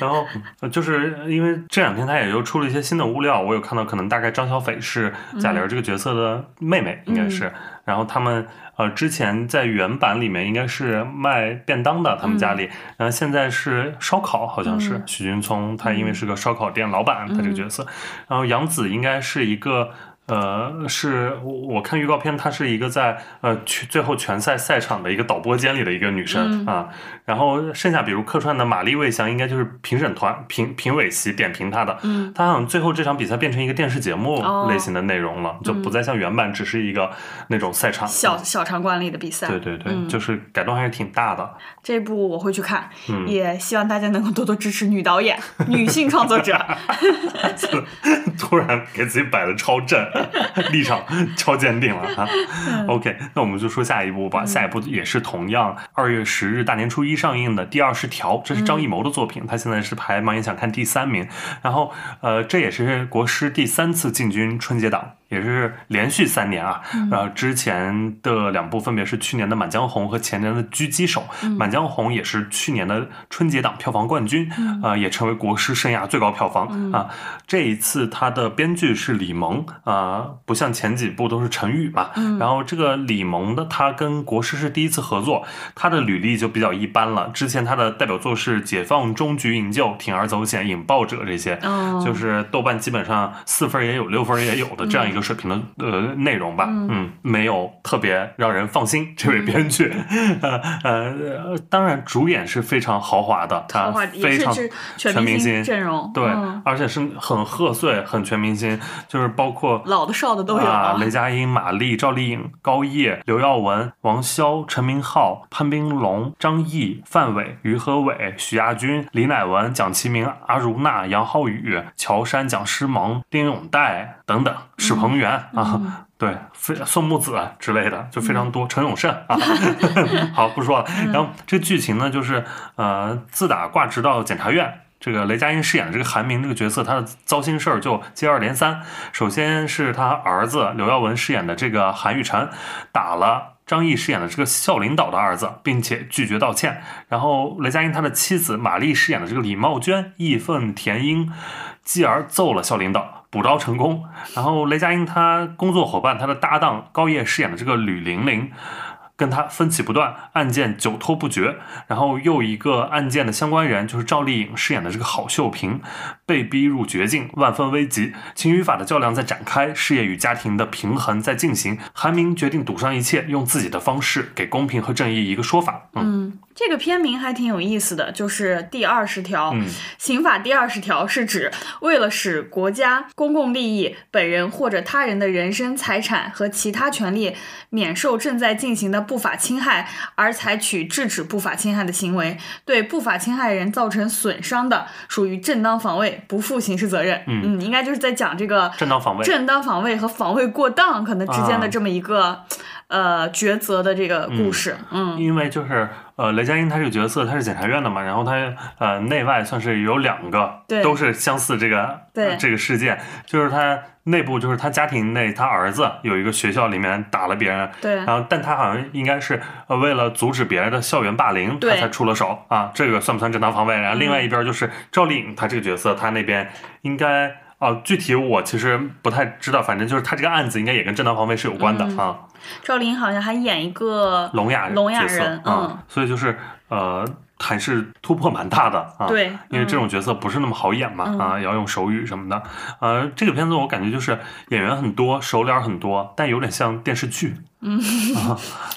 然后呃就是因为这两天他也又出了一些新的物料，我有看到，可能大概张小斐是贾玲这个角色的妹妹，应该是。然后他们呃之前在原版里面应该是卖便当的，他们家里，然后现在是烧烤，好像是、许君聪，他因为是个烧烤店老板，他这个角色。然后杨紫应该是一个。呃，是我我看预告片，她是一个在呃全最后拳赛赛场的一个导播间里的一个女生、啊，然后剩下比如客串的玛丽魏翔，应该就是评审团评评委席点评她的，嗯，她好像最后这场比赛变成一个电视节目哦类型的内容了，就不再像原版只是一个那种赛场小小场馆里的比赛，对对对，嗯。就是改动还是挺大的，这部我会去看，嗯。也希望大家能够多多支持女导演、女性创作者。(laughs) 突然给自己摆的超正，(laughs) 立场 (laughs) 超坚定了哈。OK，那我们就说下一部吧。下一部也是同样二月十日大年初一上映的《第二十条》，这是张艺谋的作品，他现在是排盲眼想看第三名。然后呃，这也是国师第三次进军春节档。也是连续三年啊，然后之前的两部分别是去年的《满江红》和前年的《狙击手》。满江红》也是去年的春节档票房冠军，呃，也成为国师生涯最高票房啊。这一次他的编剧是李萌啊、不像前几部都是陈宇嘛。然后这个李萌的他跟国师是第一次合作，他的履历就比较一般了。之前他的代表作是《解放终局营救》《铤而走险》《引爆者》这些，哦就是豆瓣基本上四分也有，六分也有的这样一个水平的呃内容吧。嗯，没有特别让人放心。这位编剧，呃呃，当然主演是非常豪华的，他，也非常是是全明星。阵容，对，嗯。而且是很贺岁、很全明星，就是包括老的少的都有啊，雷佳音、马丽、赵丽颖、高叶、刘耀文、王骁、陈明昊、潘斌龙、张译、范伟、于和伟、许亚军、李乃文、蒋奇明、阿如娜、杨浩宇、乔杉、蒋诗萌、丁永岱等等，史鹏元、啊。对，非宋木子之类的就非常多，陈永胜啊，(laughs) 好不说了。然后这个剧情呢，就是呃，自打挂职到检察院，这个雷佳音饰演的这个韩明这个角色，他的糟心事儿就接二连三。首先是他儿子刘耀文饰演的这个韩雨辰打了。张译饰演的这个校领导的儿子，并且拒绝道歉。然后雷佳音他的妻子马丽饰演的这个李茂娟义愤填膺，继而揍了校领导，补刀成功。然后雷佳音他工作伙伴他的搭档高叶饰演的这个吕玲玲。跟他分歧不断，案件久拖不决，然后又一个案件的相关人就是赵丽颖饰演的这个郝秀萍，被逼入绝境，万分危急，情与法的较量在展开，事业与家庭的平衡在进行。韩明决定赌上一切，用自己的方式给公平和正义一个说法。嗯，这个片名还挺有意思的，就是第二十条，嗯刑法第二十条是指为了使国家公共利益、本人或者他人的人身、财产和其他权利免受正在进行的不法侵害，而采取制止不法侵害的行为，对不法侵害人造成损伤的，属于正当防卫，不负刑事责任。嗯应该就是在讲这个正当防卫。正当防卫和防卫过当可能之间的啊这么一个、呃抉择的这个故事。嗯因为就是呃，雷佳音他这个角色他是检察院的嘛，然后他呃内外算是有两个对都是相似这个这个事件，就是他内部就是他家庭内他儿子有一个学校里面打了别人，对然后但他好像应该是呃为了阻止别人的校园霸凌，他才出了手啊，这个算不算正当防卫？然后另外一边就是赵丽颖她这个角色，她那边应该。哦，具体我其实不太知道，反正就是他这个案子应该也跟正当防卫是有关的、嗯啊。赵丽颖好像还演一个聋哑聋哑人，啊嗯，所以就是呃还是突破蛮大的啊。对因为这种角色不是那么好演嘛，嗯啊，也要用手语什么的。呃，这个片子我感觉就是演员很多，熟脸很多，但有点像电视剧。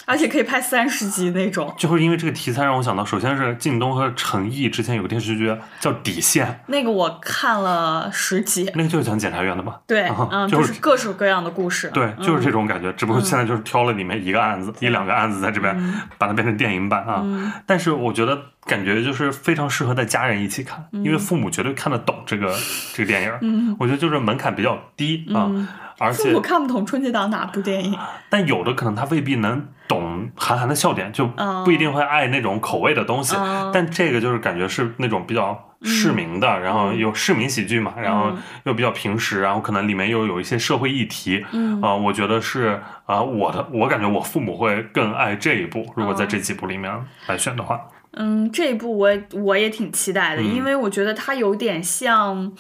而且可以拍三十集那种。就是因为这个题材让我想到，首先是靳东和陈毅之前有个电视剧叫《底线》，那个我看了十集，那个就是讲检察院的吧。对，啊嗯，就就是是各种各样的故事。对，就是这嗯种感觉，只不过现在就是挑了里面一个案子、一两个案子在这边，嗯把它变成电影版啊。但是我觉得感觉就是非常适合带家人一起看，因嗯为父母绝对看得懂这个 (laughs) 这个电影。我觉得就是门槛比较低啊，而且父母看不懂春节档哪部电影，但有的可能他未必能懂韩寒的笑点，就哦不一定会爱那种口味的东西。哦但这个就是感觉是那种比较市民的，然后有市民喜剧嘛，然后又比较平实，然后可能里面又有一些社会议题。嗯。啊、我觉得是啊、我的我感觉我父母会更爱这一部，如果在这几部里面来选的话。嗯，这一部我也我也挺期待的，嗯因为我觉得它有点像。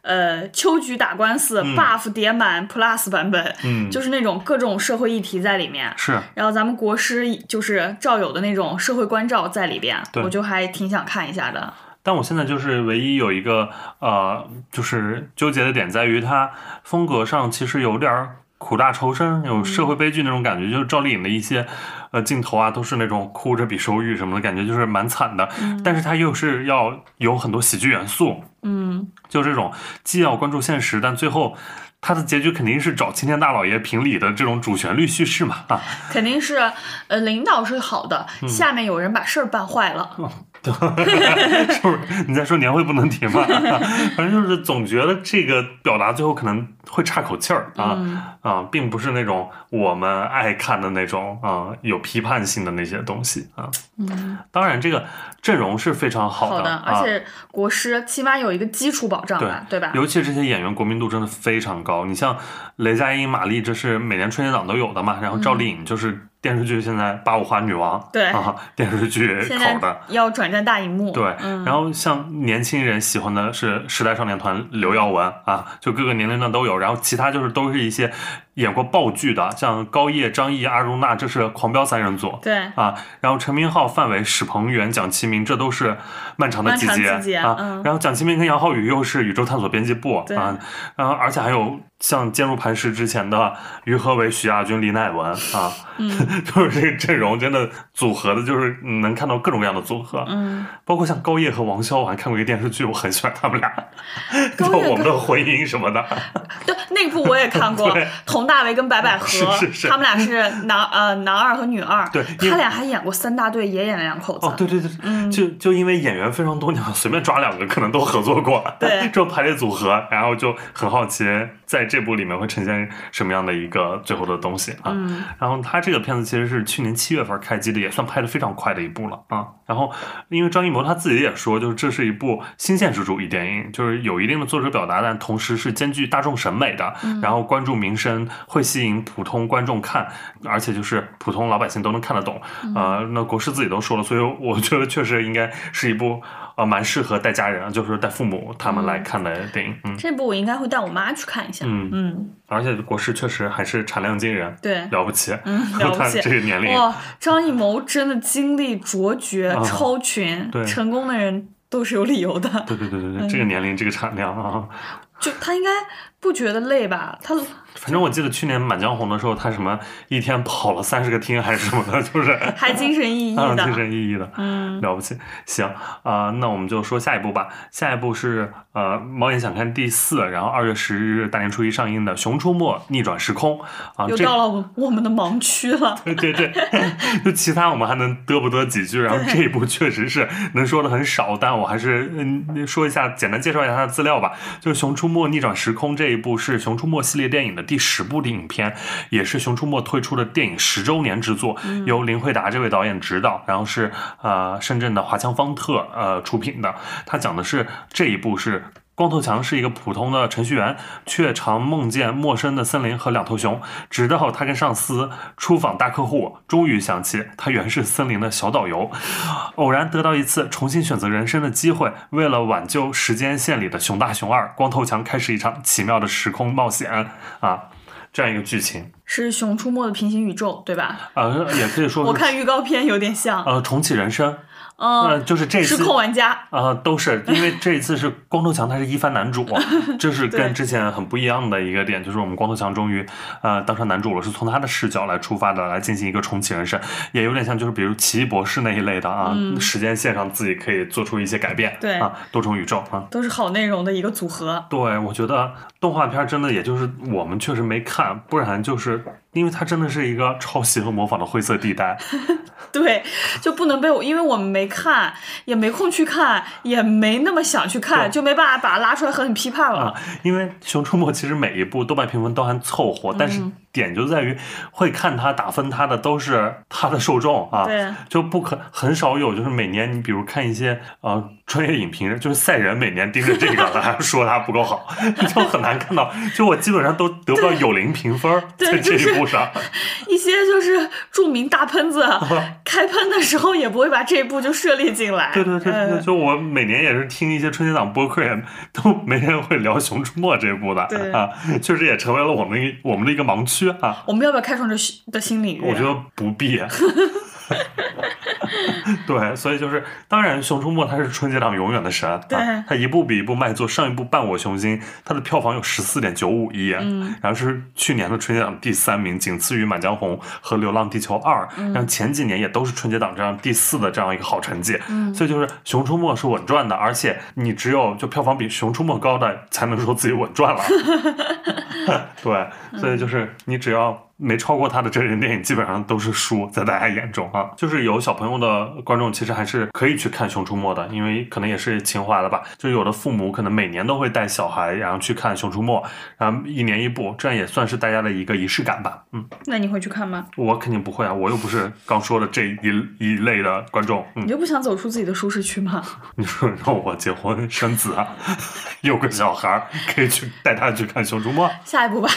呃，秋菊打官司、buff 叠满 plus 版本，嗯就是那种各种社会议题在里面。是，然后咱们国师就是赵友的那种社会关照在里边，对我就还挺想看一下的。但我现在就是唯一有一个呃，就是纠结的点在于它风格上其实有点儿苦大仇深，有社会悲剧那种感觉。就是赵丽颖的一些呃镜头啊，都是那种哭着比手语什么的感觉，就是蛮惨的。但是它又是要有很多喜剧元素，嗯，就这种既要关注现实，但最后。它的结局肯定是找青天大老爷评理的这种主旋律叙事嘛啊，肯定是呃领导是好的，嗯下面有人把事儿办坏了。(laughs) 是不是？你在说年会不能提吗？(laughs) 反正就是总觉得这个表达最后可能会差口气儿啊、嗯啊，并不是那种我们爱看的那种啊有批判性的那些东西啊。嗯，当然，这个阵容是非常好的，好的，啊、而且国师起码有一个基础保障吧，对吧？尤其这些演员国民度真的非常高。你像雷佳音、马丽，这是每年春节档都有的嘛。然后赵丽颖就是电视剧现在八五花女王，对啊，电视剧口的。要转战大荧幕，对，嗯，然后像年轻人喜欢的是时代少年团刘耀文啊，就各个年龄段都有。然后其他就是都是一些演过爆剧的，像高叶、张译、阿如那，这是狂飙三人组。对，啊，然后陈明昊、范伟、史鹏元、蒋奇明，这都是漫长的季节啊。嗯然后蒋奇明跟杨浩宇又是宇宙探索编辑部啊，然后而且还有像坚如磐石之前的于和伟、许亚军、李乃文啊，嗯 (laughs) 就是这个阵容真的组合的，就是能看到各种各样的组合。嗯，包括像高叶和王骁，我还看过一个电视剧，我很喜欢他们俩，(laughs) 就《我们的婚姻》什么的。对，那部我也看过 (laughs) 对，佟大为跟白百 (laughs) 合，是是。是他们俩是男呃男二和女二，对他俩还演过三大队，也演了两口子，哦，对对对，嗯。就就因为演员非常多，你想随便抓两个可能都合作过，对。(laughs) 这种排列组合，然后就很好奇在这部里面会呈现什么样的一个最后的东西啊。嗯然后他这个片子其实是去年七月份开机的，也算拍的非常快的一部了啊。然后因为张艺谋他自己也说，就是这是一部新现实主义电影，就是有一定的作者表达，但同时是兼具大众审美的，然后关注民生，会吸引普通观众看，而且就是普通老百姓都能看得懂。呃，那国师自己都说了，所以我觉得确实应该是一部呃蛮适合带家人，就是带父母他们来看的电影。嗯这部我应该会带我妈去看一下，嗯嗯，而且国师确实还是产量惊人，对。了不起，嗯，了 (laughs) 不起！这个年龄。哇，张艺谋真的经历卓绝、啊超群，对成功的人都是有理由的。对对对对对，(laughs) 嗯这个年龄这个产量啊，就他应该不觉得累吧？他反正我记得去年《满江红》的时候，他什么一天跑了三十个厅还是什么的，(laughs) 就是还精神奕奕 (laughs) 啊，的。精神奕奕的，嗯，了不起。行啊、那我们就说下一步吧。下一步是呃，猫眼想看第四，然后二月十日大年初一上映的《熊出没：逆转时空》啊，这又到了我我们的盲区了。(laughs) 对对对，就其他我们还能嘚不嘚几句，然后这一部确实是能说的很少，但我还是嗯说一下，简单介绍一下它的资料吧。就是《熊出没：逆转时空》这一部是《熊出没》系列电影的第十部的影片，也是《熊出没》推出的电影十周年之作，由林慧达这位导演执导，然后是呃深圳的华强方特呃出品的。它讲的是这一部是。光头强是一个普通的程序员，却常梦见陌生的森林和两头熊。直到他跟上司出访大客户，终于想起他原是森林的小导游。偶然得到一次重新选择人生的机会，为了挽救时间线里的熊大熊二，光头强开始一场奇妙的时空冒险啊！这样一个剧情，是《熊出没》的平行宇宙，对吧？呃，也可以说是我看预告片有点像，呃重启人生，呃，嗯，就是这次失控玩家，啊、都是因为这一次是光头强，他是一番男主，(laughs) 这是跟之前很不一样的一个点，就是我们光头强终于呃当上男主了，是从他的视角来出发的，来进行一个重启人生，也有点像就是比如奇异博士那一类的啊，时间线上自己可以做出一些改变，嗯对啊，多重宇宙啊。都是好内容的一个组合。对，我觉得动画片真的也就是我们确实没看，不然就是因为它真的是一个抄袭和模仿的灰色地带。(laughs) 对，就不能被我，因为我们没看，也没空去看，也没那么想去看，就没办法把它拉出来和你批判了。啊，因为《熊出没》其实每一部豆瓣评分都还凑合，但嗯是点就在于会看他打分他的都是他的受众啊，对就不可很少有就是每年你比如看一些呃专业影评人，就是赛人每年盯着这个 (laughs) 来说他不够好，(laughs) 就很难看到，就我基本上都得不到有零评分在这就是一部上，一些就是著名大喷子 (laughs) 开喷的时候，也不会把这一部就涉猎进来。对对对对，呃就我每年也是听一些春节档播客，也都没人会聊《熊出没》这一部的啊，确实也成为了我们一我们的一个盲区啊。我们要不要开创这新的新领域？我觉得不必。(laughs) (laughs) 对，所以就是，当然，《熊出没》它是春节档永远的神，对啊，它一部比一部卖座。上一部《伴我雄心》，它的票房有十四点九五亿，嗯，然后是去年的春节档第三名，仅次于《满江红》和《流浪地球二》，然后前几年也都是春节档这样第四的这样一个好成绩，嗯，所以就是《熊出没》是稳赚的，而且你只有就票房比《熊出没》高的，才能说自己稳赚了。(laughs) 对，所以就是你只要没超过他的真人电影，基本上都是输，在大家眼中啊。就是有小朋友的观众，其实还是可以去看《熊出没》的，因为可能也是情怀了吧。就有的父母可能每年都会带小孩，然后去看《熊出没》，然后一年一部，这样也算是大家的一个仪式感吧。嗯，那你会去看吗？我肯定不会啊，我又不是刚说的这一一类的观众。嗯你，就不想走出自己的舒适区吗？(laughs) 你说让我结婚生子啊，有个小孩儿，可以去带他去看《熊出没》。下一步吧。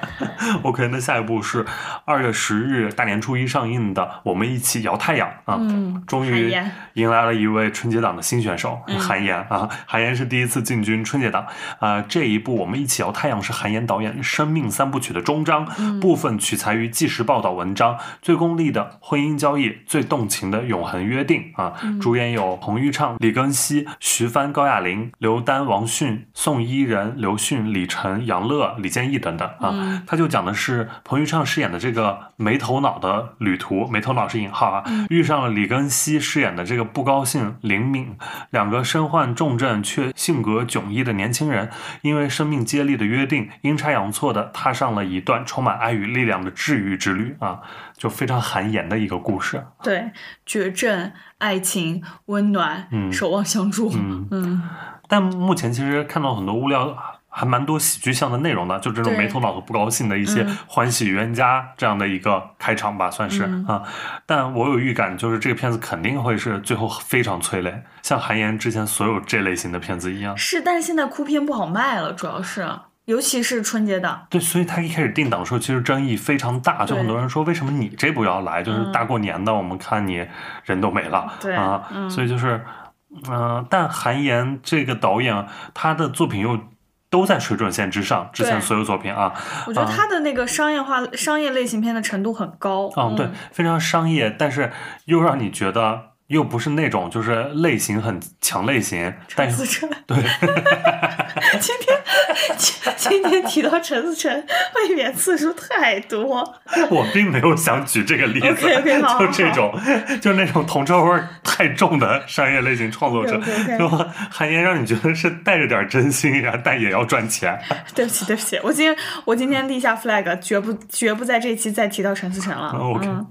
(laughs) OK，那下一步是二月十日大年初一上映的《我们一起摇太阳》啊，嗯终于迎来了一位春节档的新选手韩延啊，韩延是第一次进军春节档啊。这一部《我们一起摇太阳》是韩延导演生命三部曲的终章，部分取材于纪实报道文章，最功利的婚姻交易，最动情的永恒约定啊。主演有彭昱畅、李庚希、徐帆、高亚麟、刘丹、王迅、宋伊人、刘迅、李晨、杨乐、李建义等等啊。他就讲的是彭昱畅饰演的这个没头脑的旅途，没头脑是引号啊，遇上了李庚希饰演的这个不高兴灵敏，两个身患重症却性格迥异的年轻人，因为生命接力的约定，阴差阳错的踏上了一段充满爱与力量的治愈之旅啊，就非常含盐的一个故事。对，绝症、爱情、温暖、嗯守望相助。嗯嗯但目前其实看到很多物料。还蛮多喜剧向的内容的，就这种没头脑和不高兴的一些嗯欢喜冤家这样的一个开场吧，算是、嗯啊。但我有预感，就是这个片子肯定会是最后非常催泪，像韩延之前所有这类型的片子一样。是，但是现在哭片不好卖了，主要是，尤其是春节档。对，所以他一开始定档的时候，其实争议非常大，就很多人说为什么你这部要来？就是大过年的，我们看你人都没了，对啊，嗯所以就是，嗯、但韩延这个导演，他的作品又都在水准线之上，之前所有作品啊，我觉得他的那个商业化、商业类型片的程度很高。嗯，对，非常商业，但是又让你觉得又不是那种就是类型很强类型，但是陈思诚，(laughs) 对，(laughs) 今天今今天提到陈思诚未免次数太多，(laughs) 我并没有想举这个例子就这种，就那种铜臭味儿太重的商业类型创作者就韩延让你觉得是带着点真心呀，但也要赚钱。(laughs) 对不起对不起，我今天我今天立下 flag，绝不绝不在这期再提到陈思诚了。OK，、嗯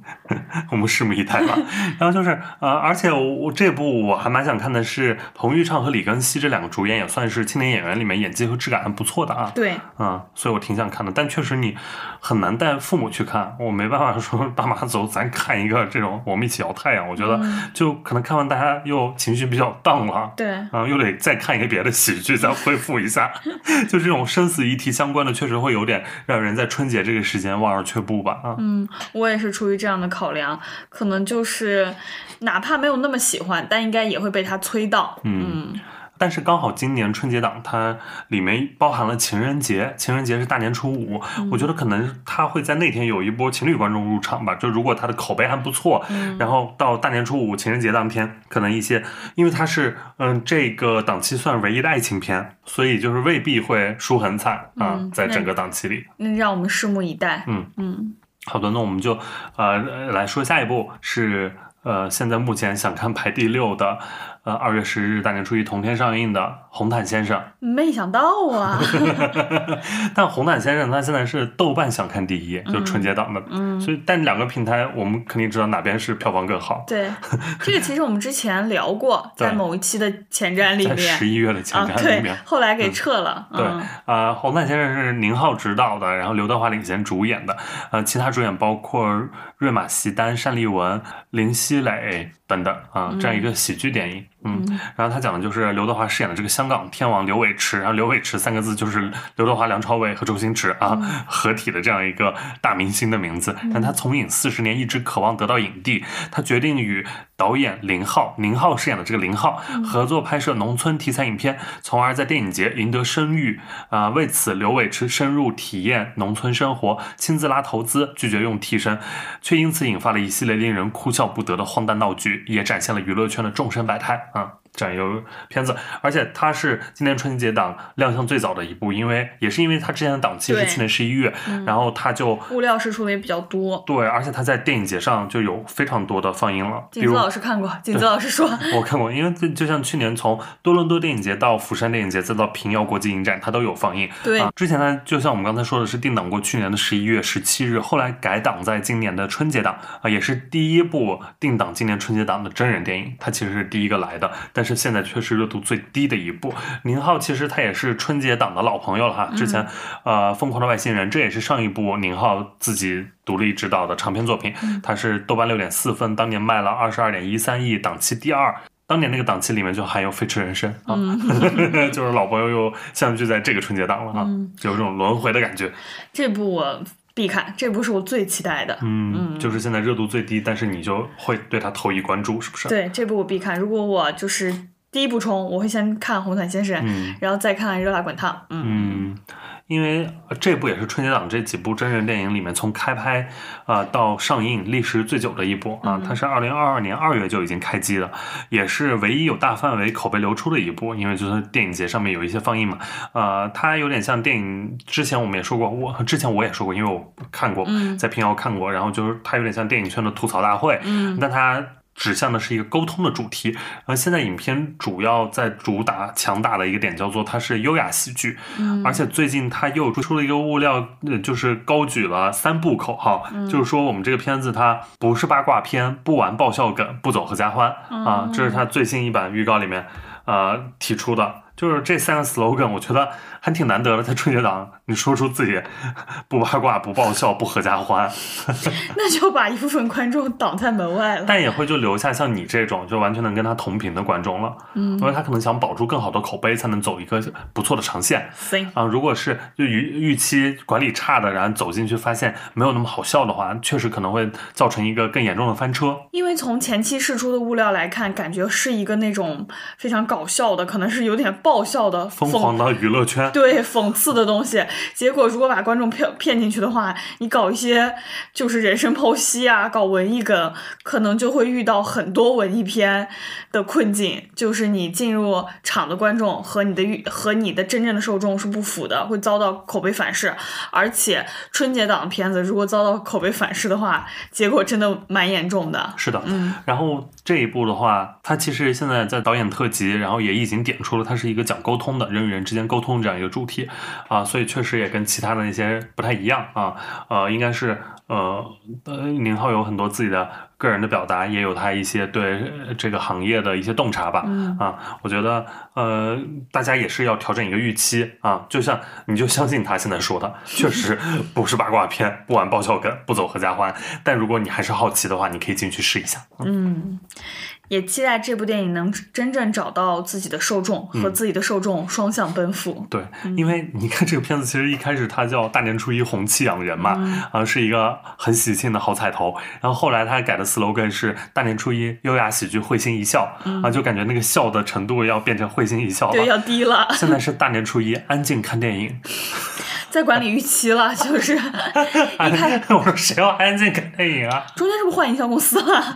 我们拭目以待吧。(laughs) 然后就是呃，而且我我这部我还蛮想看的是彭昱畅和李庚希这两个主演，也算是青年演员里面演技和质感还不错的啊。对，嗯，所以我挺想看的，但确实你很难带父母去看，我没办法说 (laughs) 爸妈走，咱看一个这种我们一起摇太阳，我觉得就可能看完大家又情绪比较荡了。对然后，又得再看一个别的喜剧，再恢复一下。(laughs) 就这种生死议题相关的，确实会有点让人在春节这个时间望而却步吧。啊，嗯，我也是出于这样的考量，可能就是哪怕没有那么喜欢，但应该也会被他催到。嗯但是刚好今年春节档它里面包含了情人节，情人节是大年初五，我觉得可能它会在那天有一波情侣观众入场吧。就如果它的口碑还不错，然后到大年初五情人节当天，可能一些因为它是嗯这个档期算唯一的爱情片，所以就是未必会输很惨啊，嗯在整个档期里。那让我们拭目以待。嗯嗯好的，那我们就呃来说下一部是呃现在目前想看排第六的，呃二月十日大年初一同天上映的《红毯先生》。没想到啊，(laughs) (laughs) 但《红毯先生》它现在是豆瓣想看第一，就春节档的，嗯所以但两个平台我们肯定知道哪边是票房更好。对，这个其实我们之前聊过，(laughs) 在某一期的前瞻里面十面一月的前瞻里面，，后来给撤了。对，嗯啊，红毯先生》是宁浩执导的，然后刘德华领衔主演的，呃，其他主演包括瑞玛席丹、单立文、林熙蕾等等啊，这样一个喜剧电影。嗯，然后他讲的就是刘德华饰演的这个香港天王刘伟驰，然后刘伟驰三个字就是刘德华、梁朝伟和周星驰啊、合体的这样一个大明星的名字。但他从影四十年一直渴望得到影帝，他决定与导演林浩，宁浩饰演的这个林浩合作拍摄农村题材影片，从而在电影节赢得声誉。啊、为此刘伟驰深入体验农村生活，亲自拉投资，拒绝用替身，却因此引发了一系列令人哭笑不得的荒诞闹剧，也展现了娱乐圈的众生百态啊。这样一个片子，而且它是今年春节档亮相最早的一部，因为也是因为它之前的档期是去年十一月，然后它就物料是出的也比较多。对，而且它在电影节上就有非常多的放映了，比景子如老师看过，景子老师说，我看过，因为就就像去年从多伦多电影节到釜山电影节，再到平遥国际影展，它都有放映。对。啊，之前呢，就像我们刚才说的是定档过去年的十一月十七日，后来改档在今年的春节档啊，也是第一部定档今年春节档的真人电影，它其实是第一个来的，但是现在却是热度最低的一部。宁浩其实他也是春节档的老朋友了哈，之前、呃《疯狂的外星人》这也是上一部宁浩自己独立执导的长篇作品，他是豆瓣六点四分，当年卖了二十二点一三亿，档期第二。当年那个档期里面就含有《飞驰人生》啊，(laughs) 就是老朋友又相聚在这个春节档了啊，就有这种轮回的感觉。这部我必看，这部是我最期待的。嗯，就是现在热度最低，但是你就会对它投以关注，是不是？对，这部我必看。如果我就是第一部冲，我会先看《红毯先生》嗯然后再看《热辣滚烫》。嗯，嗯，因为这部也是春节档这几部真人电影里面从开拍啊、呃到上映历时最久的一部啊，它是二零二二年二月就已经开机了，也是唯一有大范围口碑流出的一部，因为就是电影节上面有一些放映嘛，呃，它有点像电影之前我们也说过，我之前我也说过，因为我看过，在平遥看过，然后就是它有点像电影圈的吐槽大会，嗯但它。指向的是一个沟通的主题，而现在影片主要在主打强打的一个点叫做它是优雅喜剧，嗯。而且最近它又出了一个物料，呃就是高举了三部口号，嗯。就是说我们这个片子它不是八卦片，不玩爆笑梗，不走合家欢、嗯啊，这是它最新一版预告里面呃提出的。就是这三个 slogan，我觉得还挺难得的。在春节档，你说出自己不八卦、不爆笑、不合家欢，(laughs) 那就把一部分观众挡在门外了。但也会就留下像你这种就完全能跟他同频的观众了。嗯，因为他可能想保住更好的口碑，才能走一个不错的长线。行，啊，如果是就预预期管理差的，然后走进去发现没有那么好笑的话，确实可能会造成一个更严重的翻车。因为从前期试出的物料来看，感觉是一个那种非常搞笑的，可能是有点爆爆笑的疯狂的娱乐圈，对讽刺的东西。结果如果把观众骗骗进去的话，你搞一些就是人生剖析啊，搞文艺梗，可能就会遇到很多文艺片的困境，就是你进入场的观众和你的预和你的真正的受众是不符的，会遭到口碑反噬。而且春节档的片子如果遭到口碑反噬的话，结果真的蛮严重的。是的，嗯，然后这一部的话，它其实现在在导演特辑，然后也已经点出了它是一个讲沟通的人与人之间沟通这样一个主题啊，所以确实也跟其他的那些不太一样啊，呃，应该是呃呃，宁浩有很多自己的个人的表达，也有他一些对呃这个行业的一些洞察吧，啊，我觉得呃，大家也是要调整一个预期啊，就像你就相信他现在说的，(laughs) 确实不是八卦片，不玩爆笑梗，不走合家欢，但如果你还是好奇的话，你可以进去试一下。嗯，也期待这部电影能真正找到自己的受众和自己的受众双向奔赴。对，因为你看这个片子，其实一开始它叫大年初一红气养人嘛，啊，是一个很喜庆的好彩头。然后后来他改的 slogan 是大年初一优雅喜剧会心一笑，啊，就感觉那个笑的程度要变成会心一笑了对，要低了，现在是大年初一安静看电影，(laughs) 在管理预期了，就是 (laughs) 一开 (laughs) 我说谁要安静看电影啊？中间是不是换营销公司了？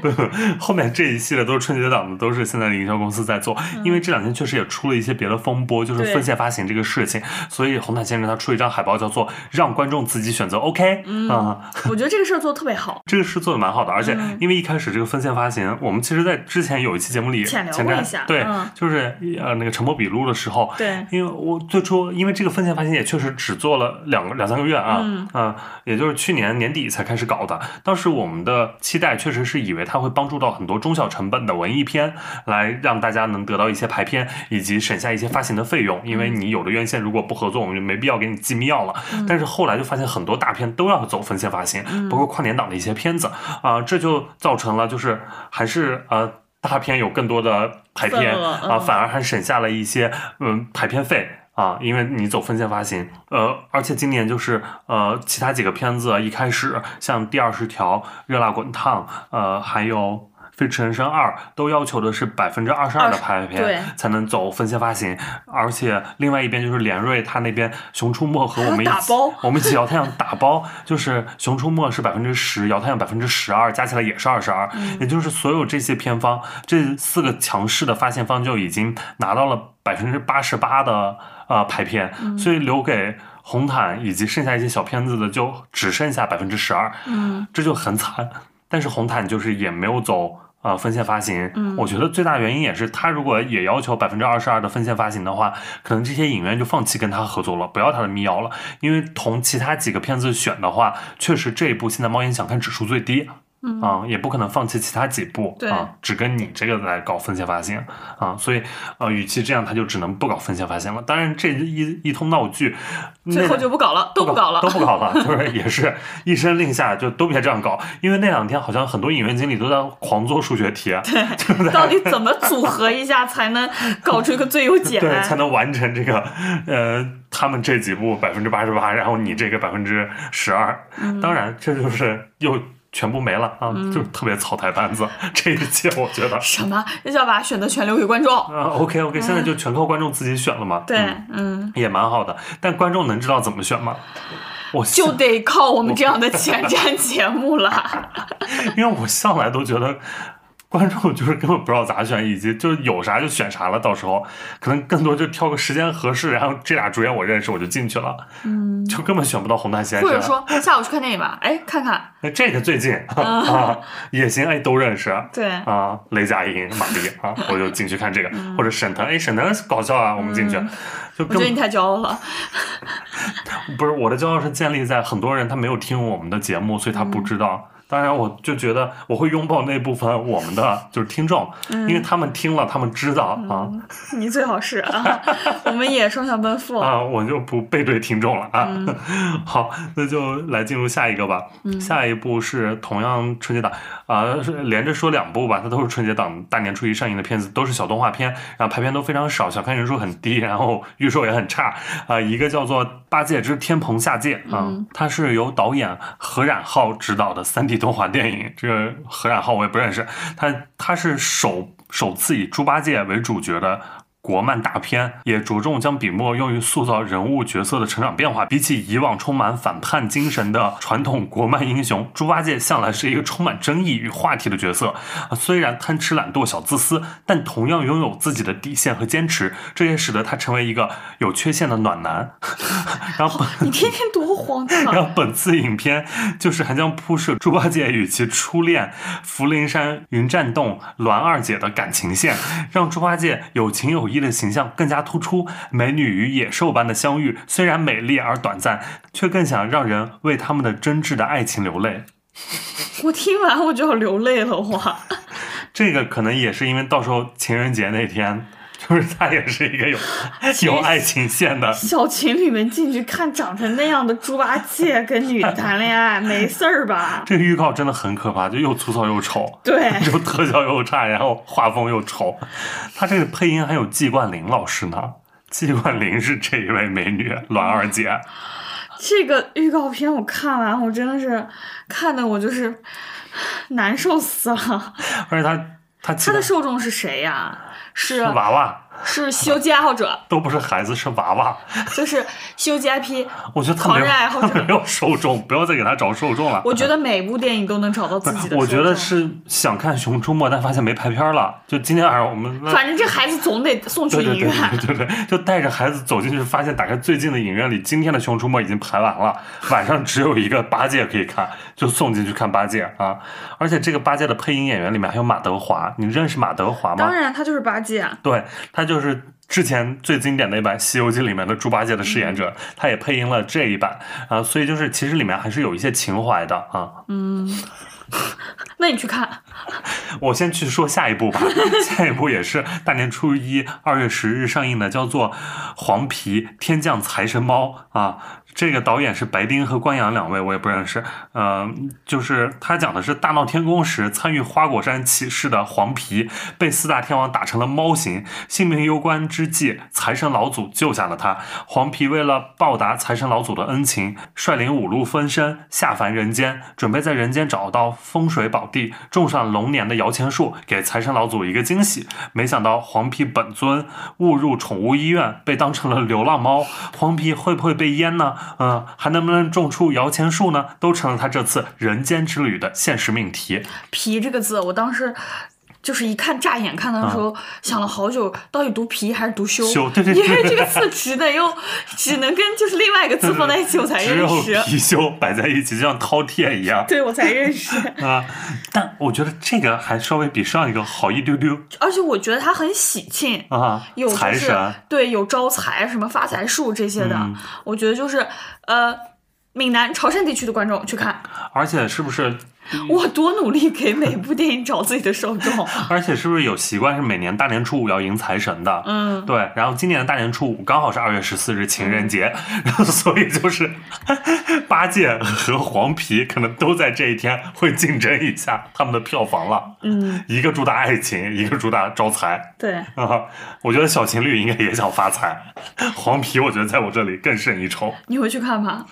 不不，后面这一系列都是春节档的，都是现在的营销公司在做。因为这两天确实也出了一些别的风波，就是分线发行这个事情，所以红毯先生他出一张海报，叫做“让观众自己选择 ”，OK，啊、我觉得这个事儿做的特别好。这个是做的蛮好的，而且嗯因为一开始这个分线发行，我们其实，在之前有一期节目里浅聊前瞻过一下对，嗯就是呃那个沉默笔录的时候，对因为我最初因为这个分线发行也确实只做了两个两三个月啊，嗯啊也就是去年年底才开始搞的。当时我们的期待确实是以为它会帮助到很多中小成本的文艺片，来让大家能得到一些排片，以及省下一些发行的费用。因嗯为你有的院线如果不合作，我们就没必要给你寄密钥了。但是后来就发现很多大片都要走分线发行，嗯包括跨年档的一些片子啊、这就造成了就是还是呃。大片有更多的排片啊，嗯反而还省下了一些嗯排片费啊，因为你走分线发行，呃，而且今年就是呃其他几个片子一开始像第二十条、热辣滚烫，呃，还有。《飞驰人生二》都要求的是百分之二十二的排片才能走分线发行，而且另外一边就是连瑞，他那边《熊出没》和我们一起 (laughs) 打包，我们一起摇太阳打包，就是《熊出没》是百分之十，摇太阳百分之十二，加起来也是二十二，也就是所有这些片方，这四个强势的发行方就已经拿到了百分之八十八的呃排片，所以留给红毯以及剩下一些小片子的就只剩下百分之十二，嗯，这就很惨。但是红毯就是也没有走。呃，分线发行，嗯我觉得最大原因也是他如果也要求百分之二十二的分线发行的话，可能这些影院就放弃跟他合作了，不要他的密钥了，因为同其他几个片子选的话，确实这一部现在猫眼想看指数最低。啊、也不可能放弃其他几步对啊，只跟你这个来搞分线发行啊，所以呃，与其这样，他就只能不搞分线发行了。当然，这一一通闹剧，最后就不搞了，都不搞了都。不搞了，就是也是一声令下，就都别这样搞。因为那两天好像很多影院经理都在狂做数学题，对，到底怎么组合一下才能搞出一个最优 (laughs) 解对，才？能完成这个，呃，他们这几步百分之八十八，然后你这个百分之十二。嗯当然，这就是又全部没了啊，就是特别草台班子。(laughs) 这一切我觉得，什么？那就要把选择权留给观众？啊，OK OK，现在就全靠观众自己选了嘛。对嗯，嗯，也蛮好的。但观众能知道怎么选吗？我就得靠我们这样的前瞻节目了。(laughs) 因为我向来都觉得。观众就是根本不知道咋选，以及就是有啥就选啥了。到时候可能更多就挑个时间合适，然后这俩主演我认识，我就进去了，嗯，就根本选不到红毯先生。或者说下午去看电影吧，哎，看看，那这个最近 (laughs) 啊也行，哎，都认识。对，啊，雷佳音、马丽啊，我就进去看这个，或者沈腾，哎，沈腾搞笑啊，我们进去，就我觉得你太骄傲了。(laughs) 不是我的骄傲是建立在很多人他没有听我们的节目，所以他不知道。当然，我就觉得我会拥抱那部分我们的就是听众，因为他们听了，他们知道啊你最好是啊，(laughs) 我们也双向奔赴。啊，我就不背对听众了啊。(laughs) 好，那就来进入下一个吧。下一部是同样春节档啊，是连着说两部吧，它都是春节档大年初一上映的片子，都是小动画片，然后排片都非常少，小看人数很低，然后预售也很差啊。一个叫做《八戒之天蓬下界》啊，它是由导演何冉浩执导的 3D 动画电影。这个何冉浩我也不认识，他他是首首次以猪八戒为主角的。国漫大片，也着重将笔墨用于塑造人物角色的成长变化。比起以往充满反叛精神的传统国漫英雄，猪八戒向来是一个充满争议与话题的角色。啊虽然贪吃懒惰、小自私，但同样拥有自己的底线和坚持，这也使得他成为一个有缺陷的暖男。(laughs) 然后 (laughs) 你天天多荒唐然后本次影片就是还将铺设猪八戒与其初恋福陵山云栈洞栾二姐的感情线，让猪八戒有情有义的形象更加突出。美女与野兽般的相遇，虽然美丽而短暂，却更想让人为他们的真挚的爱情流泪。(laughs) 我听完我就要流泪了哇！(laughs) 这个可能也是因为到时候情人节那天，就是他也是一个有 (laughs) 有爱情线的。小情侣们进去看长成那样的猪八戒跟女的谈恋爱，没事儿吧？(laughs) 这个预告真的很可怕，就又粗糙又丑。(laughs) 对，又特效又差，然后画风又丑。他这个配音还有季冠霖老师呢，季冠霖是这一位美女栾二姐。这个预告片我看完，我真的是看的我就是难受死了。而且他他他的受众是谁呀？是娃娃是《西游记》爱好者，(laughs) 都不是孩子，是娃娃。就是《西游记》IP。我觉得他狂没有热爱好者他没有受众，不要再给他找受众了。我觉得每部电影都能找到自己的。我觉得，是想看《熊出没》，但发现没排片了。就今天晚上我们反正这孩子总得送去对对对医院。对对对，就带着孩子走进去，发现打开最近的影院里，今天的《熊出没》已经排完了，晚上只有一个八戒可以看，就送进去看八戒啊！而且这个八戒的配音演员里面还有马德华，你认识马德华吗当？然，他就是八戒啊。对他就是之前最经典的一版《西游记》里面的猪八戒的饰演者，他也配音了这一版啊，所以就是其实里面还是有一些情怀的啊。嗯 (laughs) 那你去看，(laughs) 我先去说下一部吧，下一部也是大年初一二月十日上映的，叫做《黄皮天降财神猫》啊。这个导演是白丁和关阳两位，我也不认识。呃，就是他讲的是大闹天宫时参与花果山起事的黄皮，被四大天王打成了猫形，性命攸关之际，财神老祖救下了他。黄皮为了报答财神老祖的恩情，率领五路分身下凡人间，准备在人间找到风水宝地，种上龙年的摇钱树，给财神老祖一个惊喜。没想到黄皮本尊误入宠物医院，被当成了流浪猫。黄皮会不会被淹呢？嗯、还能不能种出摇钱树呢？都成了他这次人间之旅的现实命题。“皮”这个字，我当时就是一看乍眼看到的时候，想了好久，到底读“皮”还是读“修”？啊修对对对 (laughs) 因为这个字直的又只能跟就是另外一个字放在一起，我才只有认识。貔貅摆在一起，就像饕餮一样。(laughs) 对，我才认识。(laughs) 啊，但我觉得这个还稍微比上一个好一丢丢而且我觉得它很喜庆，啊有，就是财神对有招财什么发财树这些的，嗯我觉得就是呃，闽南潮汕地区的观众去看，而且是不是？我多努力给每部电影找自己的受众。(laughs) 而且是不是有习惯是每年大年初五要迎财神的？嗯，对。然后今年的大年初五刚好是二月十四日情人节，然后 (laughs) 所以就是八戒和黄皮可能都在这一天会竞争一下他们的票房了。嗯，一个主打爱情，一个主打招财。对，啊，我觉得小情侣应该也想发财，黄皮我觉得在我这里更胜一筹。你回去看吗？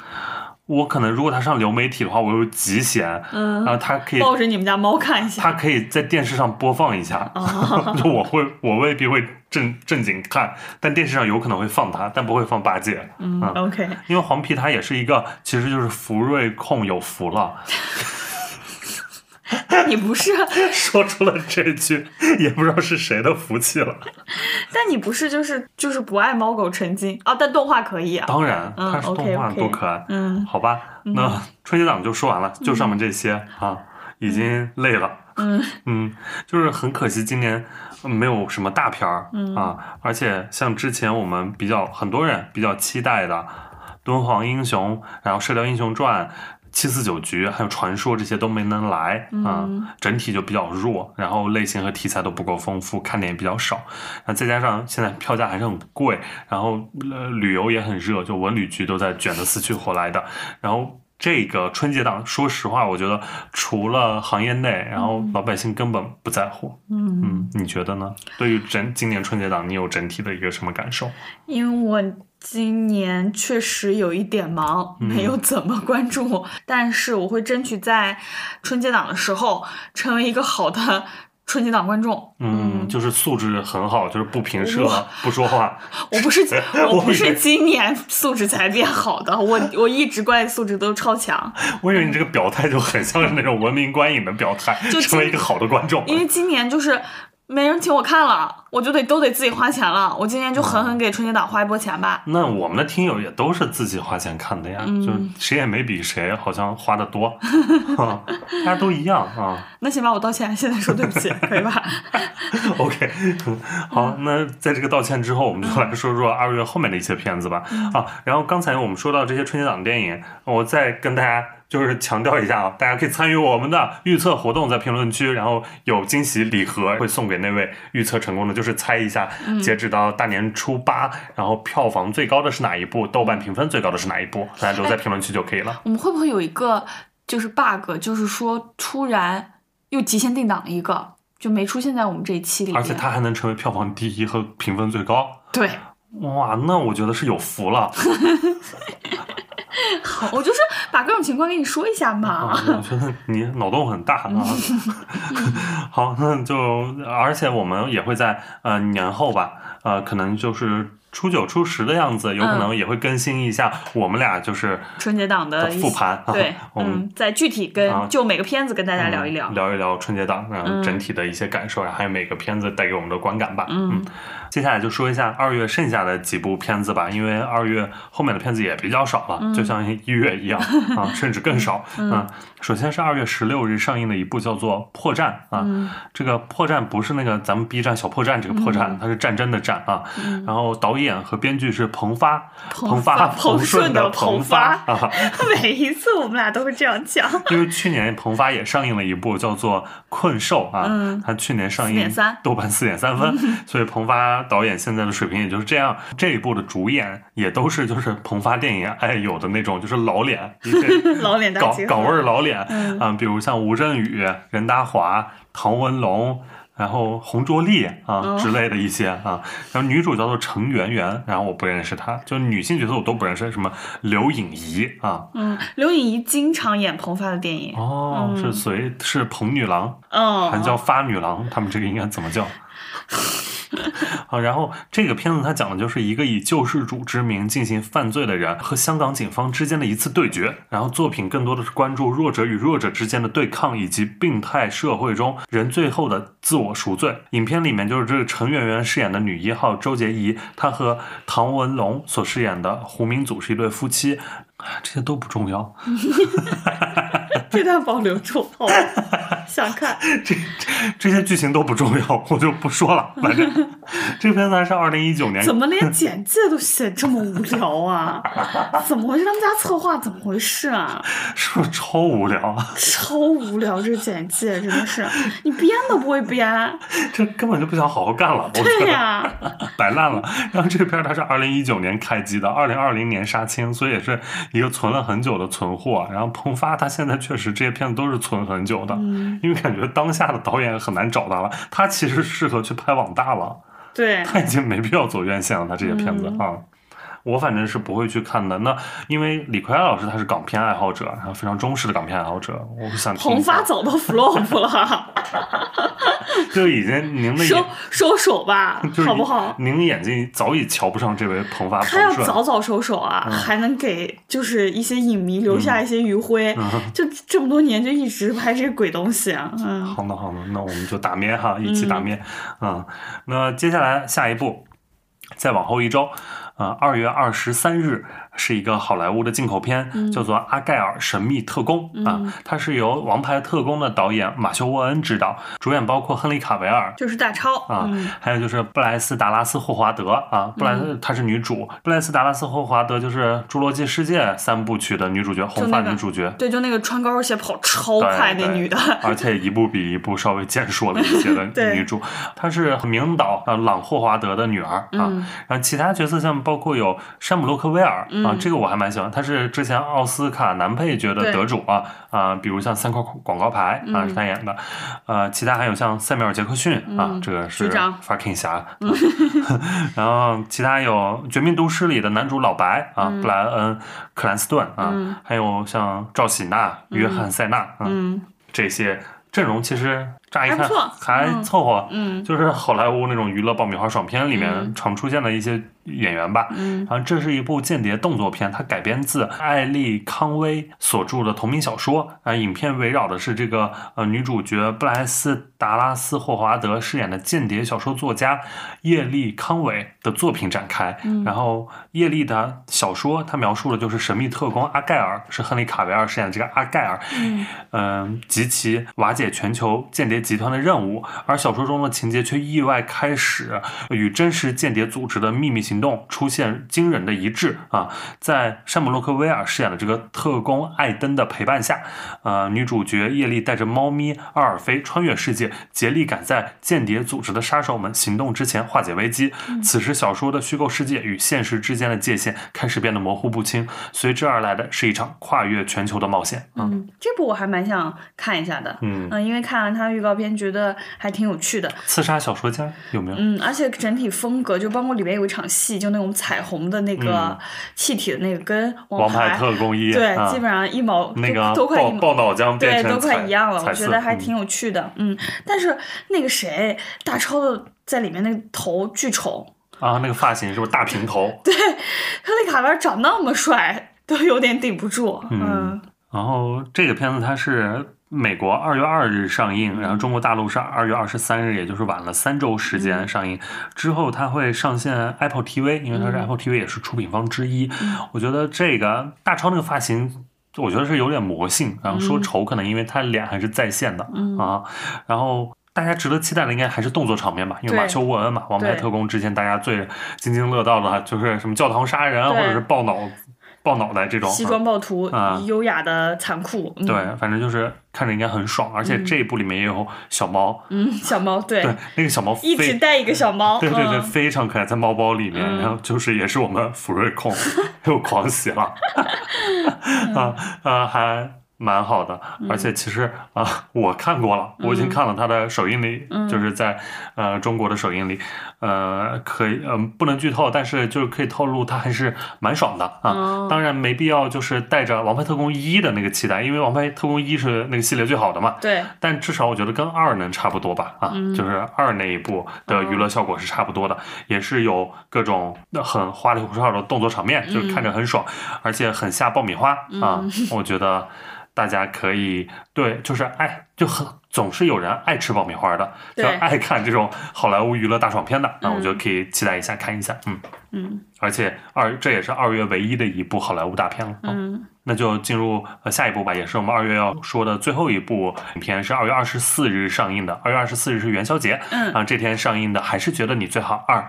我可能如果他上流媒体的话，我又极闲，嗯。然后他可以抱着你们家猫看一下。他可以在电视上播放一下，哦。(laughs) 就我会我未必会正正经看，但电视上有可能会放他，但不会放八戒，嗯嗯，OK，因为黄皮他也是一个，其实就是福瑞控有福了，但你不是，(laughs) 说出了这句，也不知道是谁的福气了。(laughs) 但你不是就是就是不爱猫狗成精啊？但动画可以啊。当然，它是动画多可爱，嗯好吧，那春节档就说完了，就上面这些啊，已经累了。嗯 (laughs) 嗯，就是很可惜，今年没有什么大片儿、嗯啊，而且像之前我们比较很多人比较期待的《敦煌英雄》，然后《射雕英雄传》。七四九局还有传说这些都没能来啊、嗯整体就比较弱，然后类型和题材都不够丰富，看点也比较少。那再加上现在票价还是很贵，然后呃旅游也很热，就文旅局都在卷得死去活来的。然后这个春节档，说实话，我觉得除了行业内，然后老百姓根本不在乎。嗯，嗯，你觉得呢？对于整今年春节档，你有整体的一个什么感受？因为我今年确实有一点忙，嗯没有怎么关注，但是我会争取在春节档的时候成为一个好的春节档观众。嗯，就是素质很好，就是不平射，不说话。我不是 (laughs) 我不是今年素质才变好的，我我一直观影素质都超强，我以为你这个表态就很像是那种文明观影的表态，就成为一个好的观众。因为今年就是没人请我看了，我就得都得自己花钱了。我今年就狠狠给春节档花一波钱吧。那我们的听友也都是自己花钱看的呀，嗯就谁也没比谁好像花的多，(laughs) 啊大家都一样啊。那行吧，我道歉，现在说对不起，(laughs) 可以吧？OK，好，那在这个道歉之后，我们就来说说二月后面的一些片子吧。啊，然后刚才我们说到这些春节档的电影，我再跟大家就是强调一下啊，大家可以参与我们的预测活动，在评论区，然后有惊喜礼盒会送给那位预测成功的，就是猜一下，截止到大年初八，然后票房最高的是哪一部，豆瓣评分最高的是哪一部，大家留在评论区就可以了。我们会不会有一个就是 bug，就是说突然又提前定档了一个，就没出现在我们这一期里？而且它还能成为票房第一和评分最高。对，哇，那我觉得是有福了。(laughs) 好，(laughs) 我就是把各种情况跟你说一下嘛。啊，我觉得你脑洞很大啊。(laughs) 好，那就而且我们也会在呃年后吧，呃，可能就是初九初十的样子，有可能也会更新一下我们俩就是春节档的复盘啊对，我们嗯，再具体跟啊就每个片子跟大家聊一聊。嗯聊一聊春节档，然后整体的一些感受，然后还有每个片子带给我们的观感吧。嗯，接下来就说一下二月剩下的几部片子吧，因为二月后面的片子也比较少了，就像一月一样 (laughs) 啊，甚至更少。嗯，首先是二月十六日上映的一部叫做《破绽》啊，这个破绽不是那个咱们 B 站小破站这个破绽，它是战争的战啊。然后导演和编剧是彭发，彭发发彭彭顺的的彭彭发。啊。(laughs) 每一次我们俩都是这样讲。因为去年彭发也上映了一部叫做《困兽》啊，嗯。他去年上映4.3豆瓣四点三分，(laughs) 所以彭发导演现在的水平也就是这样。这一部的主演也都是就是彭发电影爱有的那种就是老脸，(laughs) 老脸大港结合港味儿老脸，嗯啊，比如像吴镇宇、任达华、唐文龙。然后洪卓立啊哦之类的一些啊，然后女主叫做程媛媛，然后我不认识她，就女性角色我都不认识，什么刘颖仪啊，嗯，刘颖仪经常演彭发的电影。哦，是随是彭女郎，嗯，还叫发女郎，他们这个应该怎么叫？(laughs) 好，然后这个片子它讲的就是一个以救世主之名进行犯罪的人和香港警方之间的一次对决。然后作品更多的是关注弱者与弱者之间的对抗，以及病态社会中人最后的自我赎罪。影片里面就是这个陈圆圆饰演的女一号周洁仪，她和唐文龙所饰演的胡明祖是一对夫妻。这些都不重要，(laughs) 这段保留住，想看。(laughs) 这这些剧情都不重要，我就不说了。反正 (laughs) 这个片子还是二零一九年怎么连简介都写这么无聊啊？怎么回事？他们家策划怎么回事啊？是不是超无聊啊？(laughs) 超无聊，这简介真的是，你编都不会编。这根本就不想好好干了，对呀、摆烂了。然后这个片儿它是二零一九年开机的，二零二零年杀青，所以也是一个存了很久的存货。然后彭发他现在确实这些片子都是存很久的，因为感觉当下的导演很难找他了，他其实适合去拍网大了，对，他已经没必要走院线了，他这些片子啊。我反正是不会去看的。那因为李逵老师他是港片爱好者，然后非常忠实的港片爱好者，我想听一彭发早都 flop 了，(laughs) 就已经您的收眼收手吧，(laughs) 好不好？您眼睛早已瞧不上这位彭发他要。早早收手啊，还能给就是一些影迷留下一些余晖。就这么多年就一直拍这些鬼东西啊，嗯，好的，好的，那我们就打咩哈，一起打咩。嗯，那接下来下一步，再往后一周，呃，二月二十三日是一个好莱坞的进口片，叫做《阿盖尔神秘特工》啊，它是由《王牌特工》的导演马修·沃恩执导，主演包括亨利·卡维尔。就是大超啊，嗯还有就是布莱斯·达拉斯·霍华德啊，布莱斯她是女主，布莱斯·达拉斯·霍华德就是《侏罗纪世界》三部曲的女主角，红发女主角。对，就那个穿高跟鞋跑超快那女的，而且一部比一部稍微健硕了一些的 (laughs) 女主，她是名导啊朗霍华德的女儿啊。嗯然后其他角色像包括有山姆洛克威尔啊，这个我还蛮喜欢，他是之前奥斯卡男配角的得主啊啊，比如像三块广告牌嗯。啊是他演的，呃，其他还有像塞缪尔杰克逊啊，这个是 fucking 侠，(laughs) 啊 (laughs) 然后其他有《绝命毒师》里的男主老白啊，布莱恩克兰斯顿啊，还有像赵喜娜、约翰塞纳啊。嗯，这些阵容其实乍一看还凑合，嗯。就是好莱坞那种娱乐爆米花爽片里面常出现的一些演员吧。嗯然后，这是一部间谍动作片，它改编自艾丽康威所著的同名小说。啊，影片围绕的是这个呃女主角布莱斯达拉斯霍华德饰演的间谍小说作家叶利康伟的作品展开。然后叶利的小说，它描述的就是神秘特工阿盖尔，是亨利卡维尔饰演的这个阿盖尔，嗯、及其瓦解全球间谍集团的任务。而小说中的情节却意外开始与真实间谍组织的秘密行动出现惊人的一致啊！在山姆洛克威尔饰演的这个特工艾登的陪伴下，呃，女主角叶莉带着猫咪阿尔菲穿越世界，竭力赶在间谍组织的杀手们行动之前化解危机。此时，小说的虚构世界与现实之间的界限开始变得模糊不清，随之而来的是一场跨越全球的冒险。啊，嗯，这部我还蛮想看一下的。嗯因为看了它预告片，觉得还挺有趣的。刺杀小说家有没有？嗯，而且整体风格，就包括里面有一场戏，就那种彩虹的那个气体的那个，跟王牌牌特工一对，啊基本上一毛那个都都快。爆爆脑浆对，都快一样了，我觉得还嗯挺有趣的。嗯，但是那个谁，大超的在里面那个头巨丑，啊，那个发型是不是大平头？(laughs) 对，他那卡维尔长那么帅，都有点顶不住。嗯然后这个片子它是美国二月二日上映，然后中国大陆是二月二十三日，也就是晚了三周时间上映。之后它会上线 Apple TV，因为它是 Apple TV 也是出品方之一。我觉得这个大超那个发型。我觉得是有点魔性，然后说丑可能因为他脸还是在线的、啊，然后大家值得期待的应该还是动作场面吧，因为马修·沃恩嘛，《王牌特工》之前大家最津津乐道的就是什么教堂杀人啊，或者是爆脑爆脑袋这种西啊装暴徒，啊优雅的残酷。嗯、对，反正就是看着应该很爽，而且这一部里面也有小猫，嗯，小猫对，对，那个小猫一直，带一个小猫。对对对，嗯非常可爱，在猫包里面，嗯然后就是也是我们福瑞控 (laughs) 又狂喜了，(laughs) 啊啊还。蛮好的，嗯。而且其实啊、我看过了，我已经看了它的首映礼，嗯。就是在呃中国的首映礼，呃，可以，嗯、不能剧透，但是就是可以透露它还是蛮爽的啊。哦。当然没必要就是带着《王牌特工一》的那个期待，因为《王牌特工一》是那个系列最好的嘛。对，但至少我觉得跟二能差不多吧，啊，嗯。就是二那一部的娱乐效果是差不多的，也是有各种很花里胡哨的动作场面，就是看着很爽，而且很下爆米花啊，我觉得大家可以对，就是爱就很总是有人爱吃爆米花的，就爱看这种好莱坞娱乐大爽片的，那我觉得嗯可以期待一下看一下，嗯，嗯而且二这也是二月唯一的一部好莱坞大片了，啊嗯那就进入呃下一部吧，也是我们二月要说的最后一部影片，是二月二十四日上映的。二月二十四日是元宵节，嗯啊，这天上映的还是觉得你最好二。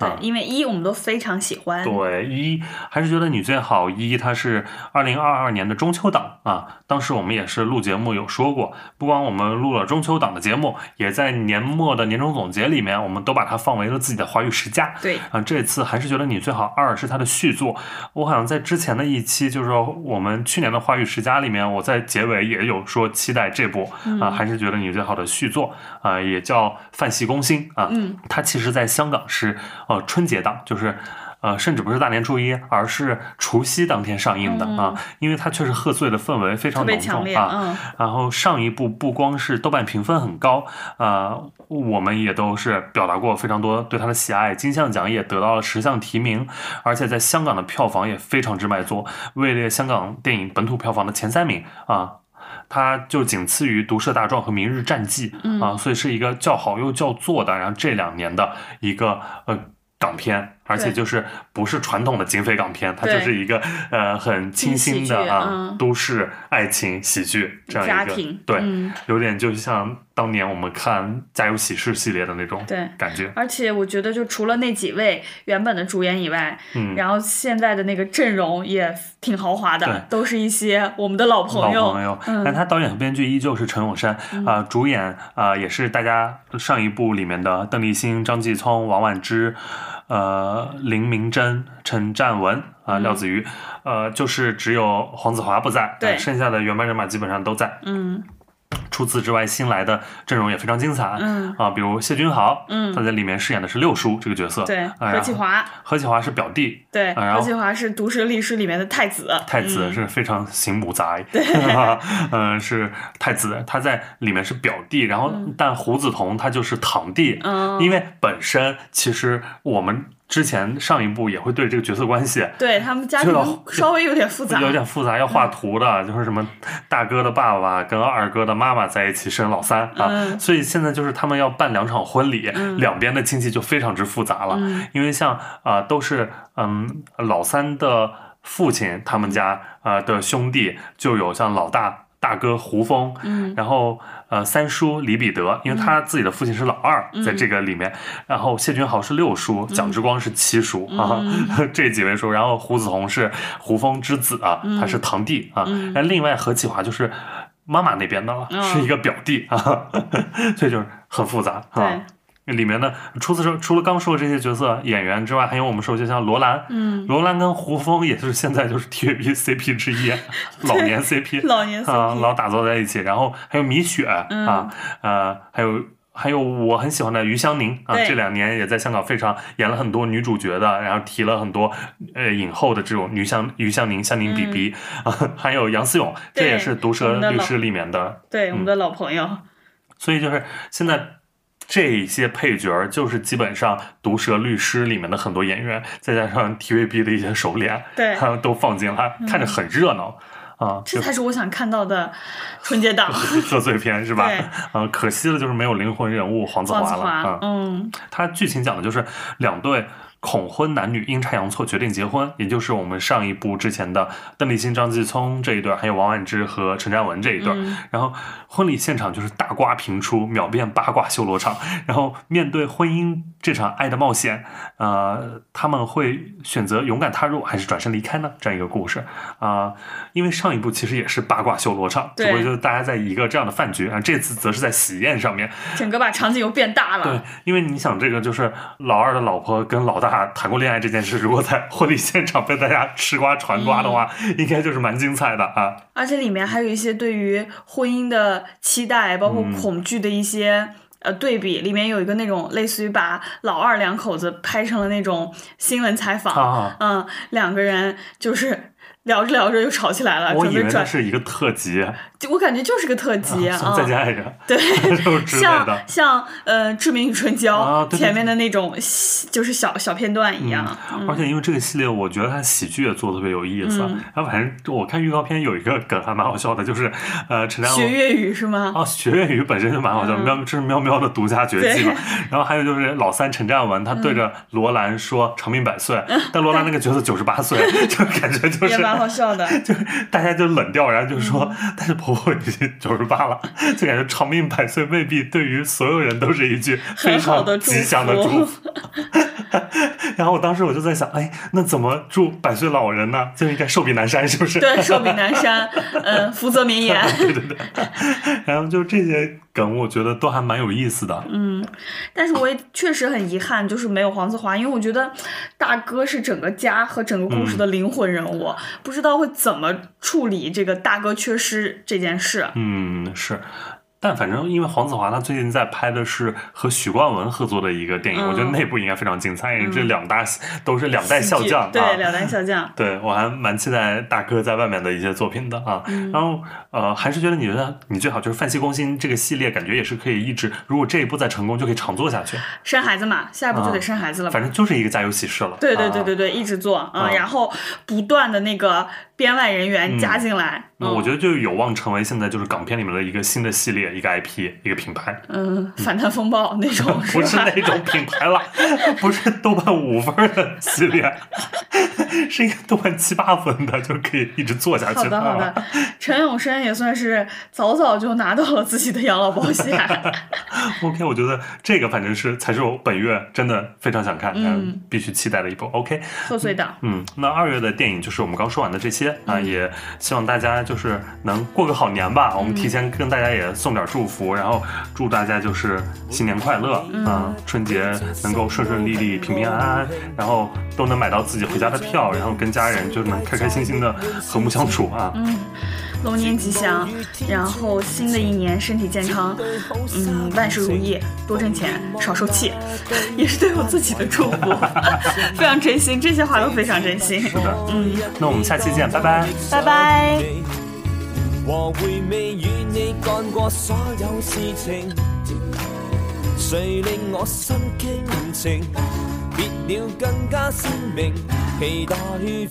对啊，因为一我们都非常喜欢。对一还是觉得你最好一，它是二零二二年的中秋档啊。当时我们也是录节目有说过，不光我们录了中秋档的节目，也在年末的年终总结里面，我们都把它放为了自己的华语十佳。对啊，这次还是觉得你最好二是它的续作。我好像在之前的一期，就是说我们去年的华语十佳里面，我在结尾也有说期待这部啊，还是觉得你最好的续作啊，也叫《范系攻心》啊。嗯，它其实在香港是呃春节档，就是。呃，甚至不是大年初一，而是除夕当天上映的、啊，因为它确实贺岁的氛围非常浓。重啊。嗯然后上一部不光是豆瓣评分很高，呃，我们也都是表达过非常多对它的喜爱，金像奖也得到了十项提名，而且在香港的票房也非常之卖座，位列香港电影本土票房的前三名啊。它就仅次于《毒舌大壮》和《明日战记》啊，所以是一个叫好又叫座的，然后这两年的一个呃港片，而且就是不是传统的警匪港片，它就是一个呃很清新的啊、嗯。都市爱情喜剧这样一个家庭对，嗯。有点就像当年我们看《家有喜事》系列的那种对。感觉。而且我觉得，就除了那几位原本的主演以外，嗯。然后现在的那个阵容也挺豪华的对，都是一些我们的老朋友。老朋友，嗯。但他导演和编剧依旧是陈永山啊、主演啊、也是大家上一部里面的邓丽欣、张继聪、王婉之、呃林明珍、陈占文啊、廖子瑜，呃，就是只有黄子华不在，对。呃剩下的原班人马基本上都在。嗯，除此之外，新来的阵容也非常精彩，嗯。啊，比如谢君豪，嗯。他在里面饰演的是六叔这个角色，对，何启华，何启华是表弟，对，何启华是《毒舌律师》里面的太子，太子嗯。是非常醒目仔，嗯、(laughs) 是太子，他在里面是表弟，然后但胡子彤他就是堂弟，嗯。因为本身其实我们之前上一部也会对这个角色关系对他们家庭稍微有点复杂，有点复杂，要画图的，就是什么大哥的爸爸跟二哥的妈妈在一起生老三啊，嗯。所以现在就是他们要办两场婚礼，两边的亲戚就非常之复杂了，嗯。因为像啊、呃都是嗯老三的父亲他们家呃的兄弟就有像老大。大哥胡峰，嗯。然后呃三叔李彼得，因为他自己的父亲是老二，嗯。在这个里面，然后谢君豪是六叔，蒋之光是七叔、啊，嗯 (laughs) 这几位叔，然后胡子红是胡峰之子啊，他是堂弟啊，然后另外何启华就是妈妈那边的了，嗯。是一个表弟啊，(laughs) 所以就是很复杂啊。对。里面的除此之除了刚说的这些角色演员之外，还有我们说就像罗兰，嗯，罗兰跟胡枫也是现在就是 TVB CP 之一，(laughs) 老年 CP，老年 CP 啊，老打造在一起。然后还有米雪、嗯。啊，呃，还有还有我很喜欢的余香凝啊，这两年也在香港非常演了很多女主角的，然后提了很多呃影后的这种女香余香凝、香凝 BB (laughs) 啊，还有杨思勇，这也是毒我舌律师里面的，对我们的老朋友，所以就是现在。这些配角就是基本上《毒舌律师》里面的很多演员，再加上 TVB 的一些熟脸，对还有都放进来，看着很热闹啊。这才是我想看到的春节档。(laughs) 贺岁片是吧对？啊，可惜了，就是没有灵魂人物黄子华了。嗯他剧情讲的就是两对恐婚男女阴差阳错决定结婚，也就是我们上一部之前的邓丽欣、张继聪这一对，还有王菀之和陈占文这一对。嗯然后婚礼现场就是大瓜频出，秒变八卦修罗场。然后面对婚姻这场爱的冒险，呃，他们会选择勇敢踏入，还是转身离开呢？这样一个故事啊、因为上一部其实也是八卦修罗场，只不过就是大家在一个这样的饭局啊，这次则是在喜宴上面。整个把场景又变大了。对，因为你想，这个就是老二的老婆跟老大谈过恋爱这件事，如果在婚礼现场被大家吃瓜传瓜的话，应该就是蛮精彩的啊。而且里面还有一些对于婚姻的期待，包括恐惧的一些。呃，对比里面有一个那种类似于把老二两口子拍成了那种新闻采访，啊嗯，两个人就是聊着聊着就吵起来了，我以为那准备转，是一个特辑，就我感觉就是个特辑啊，(laughs) 像再加一个对，像。像呃《志明与春娇》啊对对前面的那种就是小小片段一样，嗯而且因为这个系列，我觉得它喜剧也做的特别有意思。嗯然后反正我看预告片有一个梗还蛮好笑的，就是呃陈。学粤语是吗？哦，学粤语本身就蛮好笑，嗯喵，这是喵喵的独家绝技嘛。然后还有就是老三陈占文，他对着罗兰说长命百岁，但罗兰那个角色九十八岁，(laughs) 就感觉就是也是蛮好笑的。就是大家就冷掉，然后就说，嗯但是婆婆已经九十八了，(laughs) 就感觉长命百岁未必对于所有人都是一句非常吉祥的福祝福。(laughs) 然后我当时我就在想，哎，那怎么祝百岁老人呢？就应该寿比南山，是不是？对，寿比南山，嗯，福泽绵延。对 (laughs) 对对。然后就这些梗，我觉得都还蛮有意思的。嗯，但是我也确实很遗憾，就是没有黄子华，因为我觉得大哥是整个家和整个故事的灵魂人物，不知道会怎么处理这个大哥缺失这件事。嗯，是。但反正因为黄子华他最近在拍的是和许冠文合作的一个电影，嗯我觉得那部应该非常精彩，因为这两大都是两代笑将啊。对，两代笑将。(laughs) 对我还蛮期待大哥在外面的一些作品的啊。嗯然后呃，还是觉得你觉得你最好就是《范西攻心》这个系列，感觉也是可以一直，如果这一部再成功，就可以长做下去。生孩子嘛，下一步就得生孩子了嘛。反正就是一个家有喜事了。对对对啊对对，一直做啊、啊然后不断的那个编外人员加进来，那我觉得就有望成为现在就是港片里面的一个新的系列，一个 IP，一个品牌，嗯，反弹风暴那种 (laughs) 不是？那种品牌了，(laughs) 不是豆瓣五分的系列，(laughs) 是一个豆瓣七八分的，就可以一直做下去。好的好的，陈永生也算是早早就拿到了自己的养老保险。OK，我觉得这个反正是才是我本月真的非常想看，嗯，必须期待的一部。OK，贺岁档，嗯，那二月的电影就是我们刚说完的这些啊，嗯也希望大家就是能过个好年吧。我们提前跟大家也送点祝福，然后祝大家就是新年快乐嗯啊，春节能够顺顺利利、平平安安，然后都能买到自己回家的票，然后跟家人就能开开心心的和睦相处啊。龙年吉祥，然后新的一年身体健康，嗯，万事如意，多挣钱，少受气，也是对我自己的祝福，(laughs) 非常真心，这些话都非常真心。嗯，那我们下期见，拜拜。拜拜。和回味与你干过所有事情，谁令我心倾情？別了更加鮮明，期待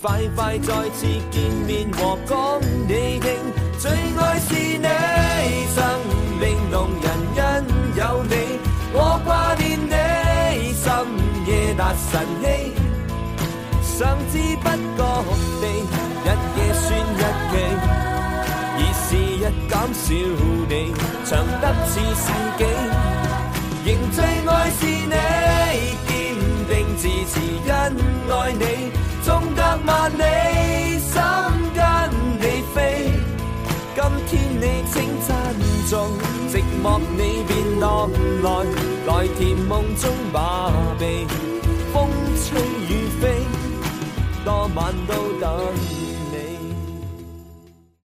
快快再次見面和講你聽。最愛是你，生命动人因有你，我掛念你，深夜達晨曦。想知不覺地，日夜算日期。而是日减少你，長得似世纪。仍最愛是你，命字持因爱你，纵隔万里，心跟你飞。今天你请珍重，寂寞你便荡来，来甜梦中麻痹，风吹雨飞，多晚都等。